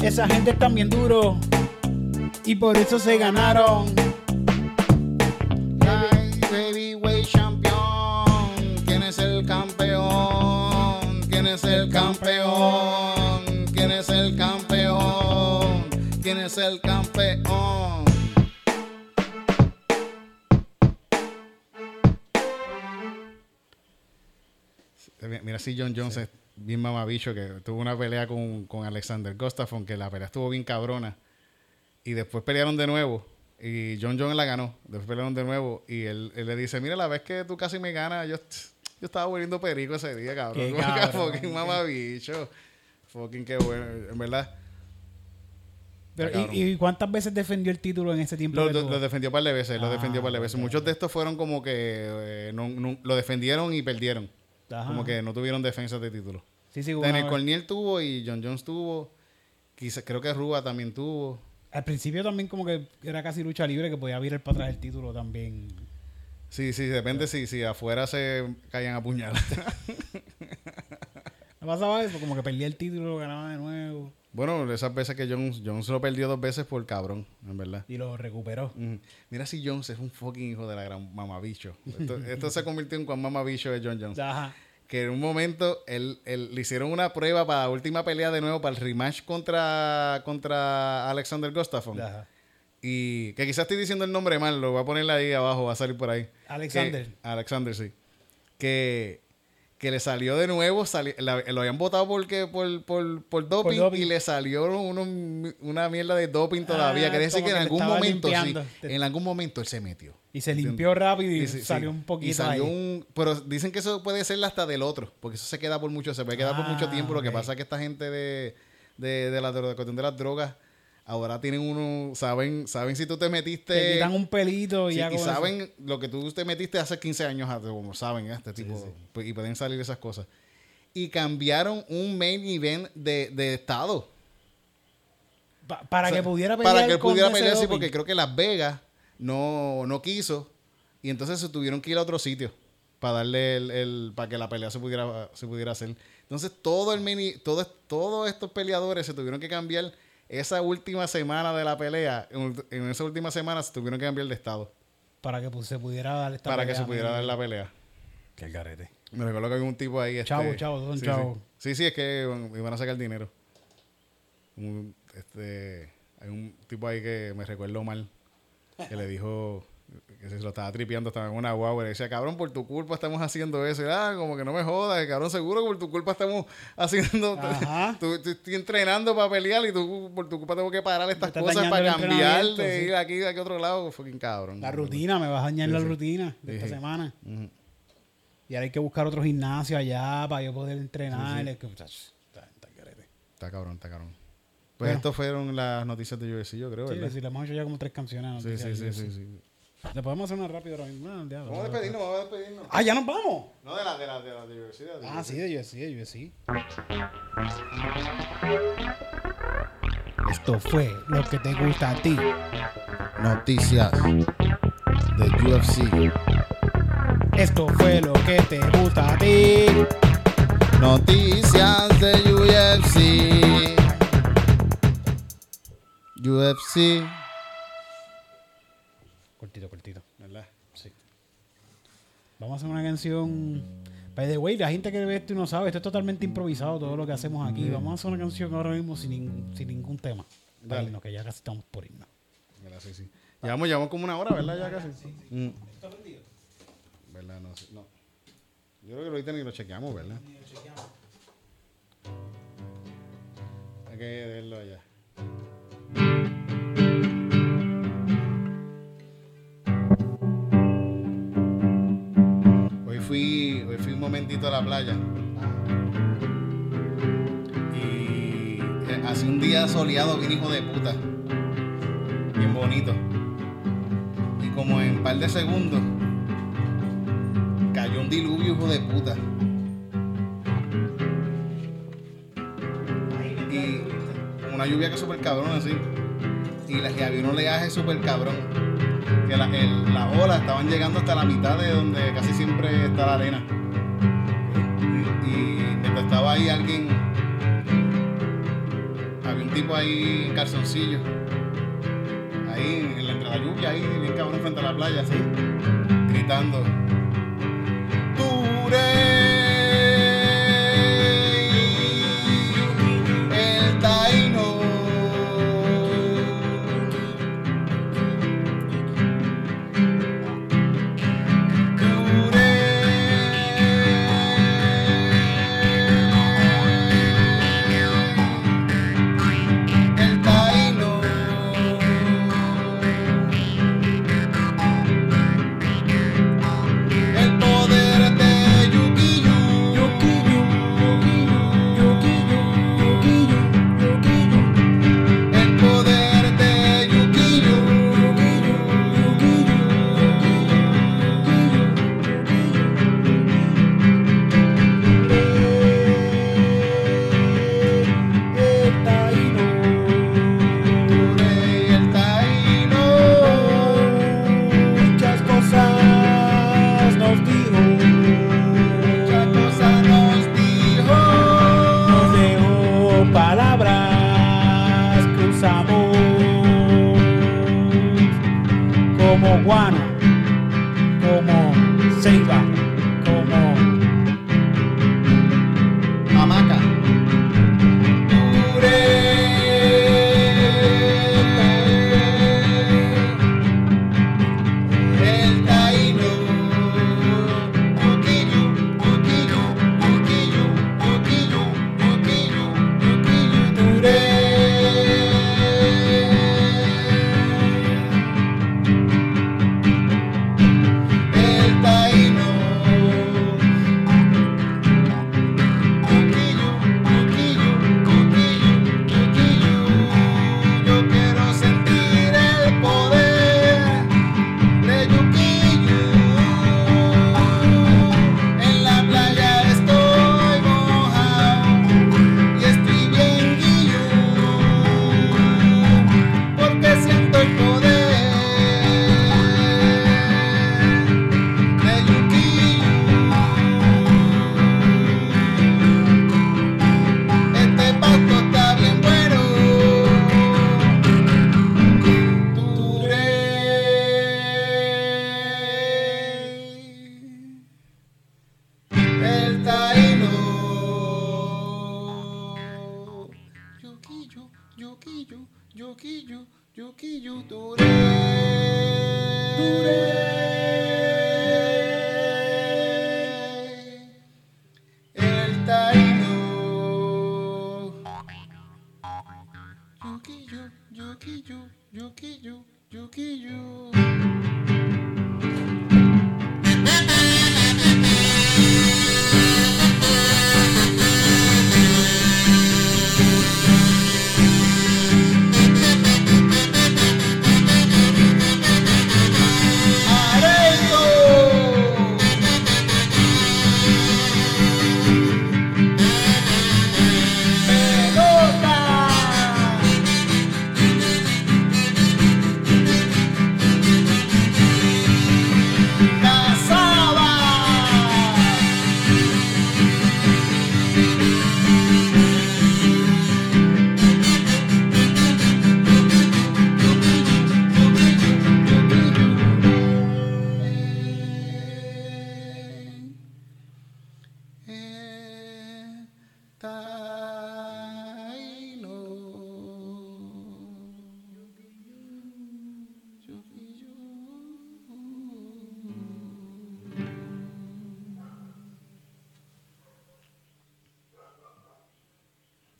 Esa gente están bien duro. Y por eso se ganaron. Light Heavyweight Champion. ¿Quién es el campeón? ¿Quién es el campeón? ¿Quién es el campeón? ¿Quién es el campeón? Mira si John Jones es bien mamabicho que tuvo una pelea con, con Alexander Gustafsson, que la pelea estuvo bien cabrona. Y después pelearon de nuevo. Y John Jones la ganó. Después pelearon de nuevo. Y él, él le dice, mira, la vez que tú casi me ganas, yo, yo estaba volviendo perico ese día, cabrón. Qué cabrón, fucking mamabicho. Fucking qué bueno. En verdad, Pero, y, y cuántas veces defendió el título en ese tiempo? lo, defendió un par de veces. Lo Ah, defendió par de veces. ok, Muchos de estos fueron como que eh, no- no- lo defendieron y perdieron. Ajá. Como que no tuvieron defensa de título. Sí, sí, Daniel. Corniel tuvo y John Jones tuvo. Quizá, creo que Rúa también tuvo. Al principio también como que era casi lucha libre que podía virar para atrás el título también. Sí, sí, depende si, si afuera se caían a puñalas. ¿No pasaba eso? Como que perdía el título, lo ganaba de nuevo bueno, esas veces que Jones, Jones lo perdió dos veces por cabrón, en verdad. y lo recuperó. Mira si Jones es un fucking hijo de la gran mamabicho. Esto, esto se convirtió en cuán mamabicho de John Jones. Ajá. Que en un momento él, él- le hicieron una prueba para la última pelea de nuevo, para el rematch contra, contra Alexander Gustafsson. Ajá. Y que quizás estoy diciendo el nombre mal, lo voy a poner ahí abajo, va a salir por ahí. Alexander. Que- Alexander, sí. Que, que le salió de nuevo, sali- la- lo habían votado porque, por, por, por, doping, doping. y le salió uno- una mierda de doping todavía. Ah, Quiere decir que en algún momento, sí, limpiando. en algún momento él se metió. Y se limpió rápido y, salió un poquito Y salió ahí. un... Pero dicen que eso puede ser hasta del otro, porque eso se queda por mucho, se puede quedar por mucho Ah, tiempo. Lo que pasa es que esta gente de, de, de la, de la cuestión de las drogas, ahora tienen uno, saben, saben si tú te metiste... Te quitan un pelito y Sí, ya y eso. saben lo que tú te metiste hace 15 años, como saben, este tipo, sí. pues, y pueden salir esas cosas. Y cambiaron un main event de, de estado. Pa- para O sea, que pudiera pelear Para que él con pudiera ese pelear, sí, doping. porque creo que Las Vegas no, no quiso. Y entonces se tuvieron que ir a otro sitio para darle el, el- para que la pelea se pudiera, se pudiera hacer. Entonces todo el mini, todo, todos estos peleadores se tuvieron que cambiar esa última semana de la pelea. En, en esa última semana se tuvieron que cambiar de estado Para que pues, se pudiera dar esta para que se pudiera ¿no? dar la pelea. Qué garete. Me recuerdo que había un tipo ahí. Este, Chavo, chavo, son sí, chavos. Sí. sí, sí, es que iban, iban a sacar dinero. Un- este, hay un tipo ahí que me recuerdo mal, que le dijo que se lo estaba tripeando, estaba en una guagua y le decía, cabrón, por tu culpa estamos haciendo eso. Y, ah, como que no me jodas, cabrón, seguro que por tu culpa estamos haciendo. Ajá. tú, tú- estoy entrenando para pelear y tú, por tu culpa tengo que parar estas cosas para cambiar de sí. ir aquí, de aquí a otro lado. Fucking cabrón. La rutina, me vas a dañar Sí, la sí. rutina de Sí, esta sí. semana. Y ahora hay que buscar otro gimnasio allá para yo poder entrenar. Es que, muchachos, está- está. Está cabrón, está cabrón. Pues Bueno. estas fueron las noticias de UFC, yo creo, Sí, ¿verdad? sí, le hemos hecho ya como tres canciones. Sí, sí, sí, sí, sí. Le podemos hacer una rápida ahora mismo. Vamos a despedirnos, vamos a despedirnos. Ah, ya nos vamos. No, de la, de la, de la diversidad. de la Ah, sí, de UFC, de UFC. Esto fue lo que te gusta a ti. Noticias de UFC. Esto fue lo que te gusta a ti. Noticias de UFC. UFC. Vamos a hacer una canción. By the way, la gente que ve esto y no sabe, esto es totalmente improvisado todo lo que hacemos aquí. Vamos a hacer una canción ahora mismo sin, nin- sin ningún tema. Dale. irnos, que ya casi estamos por irnos. ¿Verdad? Sí, sí. Llevamos, llevamos como una hora, ¿verdad? Ya casi. Mm. ¿Verdad? No, sé, no. Yo creo que ahorita ni lo chequeamos, ¿verdad? Hay que verlo allá. Fui, fui un momentito a la playa. Y eh, hace un día soleado, bien hijo de puta. Bien bonito. Y como en un par de segundos cayó un diluvio, hijo de puta. Y una lluvia que súper cabrón así. Y, la, y había un oleaje súper cabrón. Que la, las olas estaban llegando hasta la mitad de donde casi siempre está la arena. Y, y mientras estaba ahí alguien, había un tipo ahí en calzoncillo. Ahí en la, entre la lluvia, ahí bien cabrón frente a la playa, así. Gritando.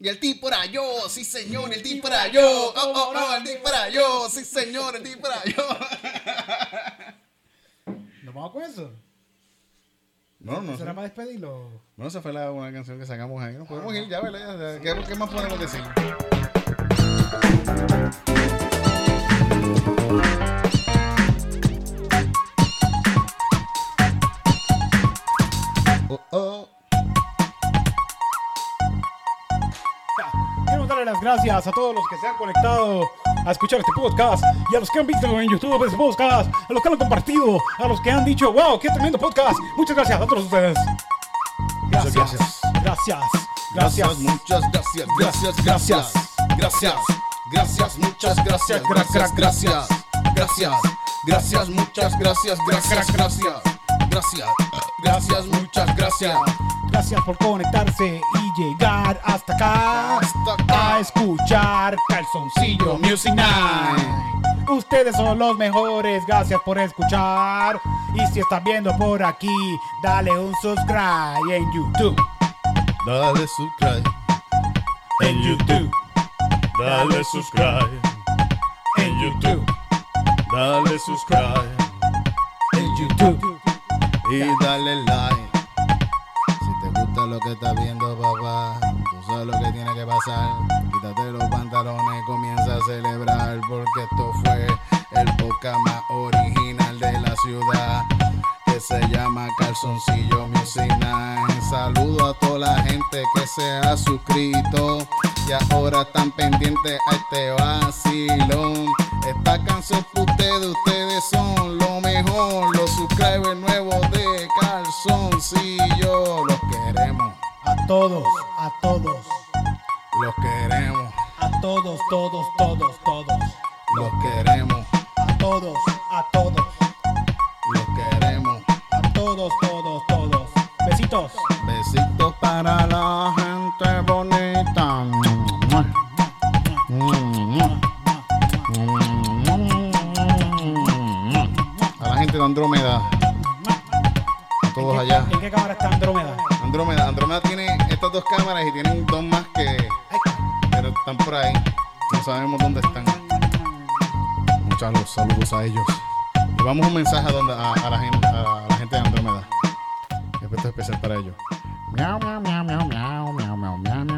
Y el tipo era yo, sí señor, el tipo era yo. Oh, oh, oh, el tipo era yo, sí señor, el tipo era yo. ¿Nos vamos con eso? No, no. ¿Será para despedirlo? Bueno, esa fue la, una canción que sacamos ahí. Nos podemos ir ya, ¿verdad? ¿Qué, qué más podemos decir? Las gracias a todos los que se han conectado a escuchar este podcast y a los que han visto en YouTube este podcast, a los que lo han compartido, a los que han dicho, wow, qué tremendo podcast. Muchas gracias a todos ustedes. Muchas Gracias. Gracias. Gracias. muchas gracias, gracias, gracias, gracias, gracias, muchas gracias, gracias, gracias, gracias, gracias, muchas gracias, gracias, gracias, gracias, gracias, muchas gracias. Gracias por conectarse y llegar hasta acá. Hasta acá. A escuchar Calzoncillo Music Night. Ustedes son los mejores, gracias por escuchar. Y si estás viendo por aquí, dale un subscribe en YouTube. Dale subscribe En YouTube. Dale subscribe. En YouTube. Dale subscribe. En YouTube. y dale like. Lo que estás viendo, papá, tú sabes lo que tiene que pasar. Quítate los pantalones comienza a celebrar, porque esto fue el podcast más original de la ciudad. Que se llama Calzoncillo Music Night. Saludo a toda la gente que se ha suscrito y ahora están pendientes a este vacilón. Esta canción para ustedes, ustedes son lo mejor. Los subscribers nuevos de Calzoncillo. Los A todos, a todos, los queremos, a todos, todos, todos, todos. los queremos, A todos, a todos, los queremos. a todos, todos, todos. Besitos. Besitos para la gente bonita. A la gente de Andrómeda. A todos ¿En qué- allá. ¿En qué cámara está Andrómeda? Andrómeda dos cámaras y tienen dos más que. Pero están por ahí. No sabemos dónde están. Muchas saludos a ellos. Le vamos un mensaje a, donde, a, la, gente, a la gente de Andrómeda. Especial para ellos. Miau, miau, miau, miau, miau, miau, miau, miau.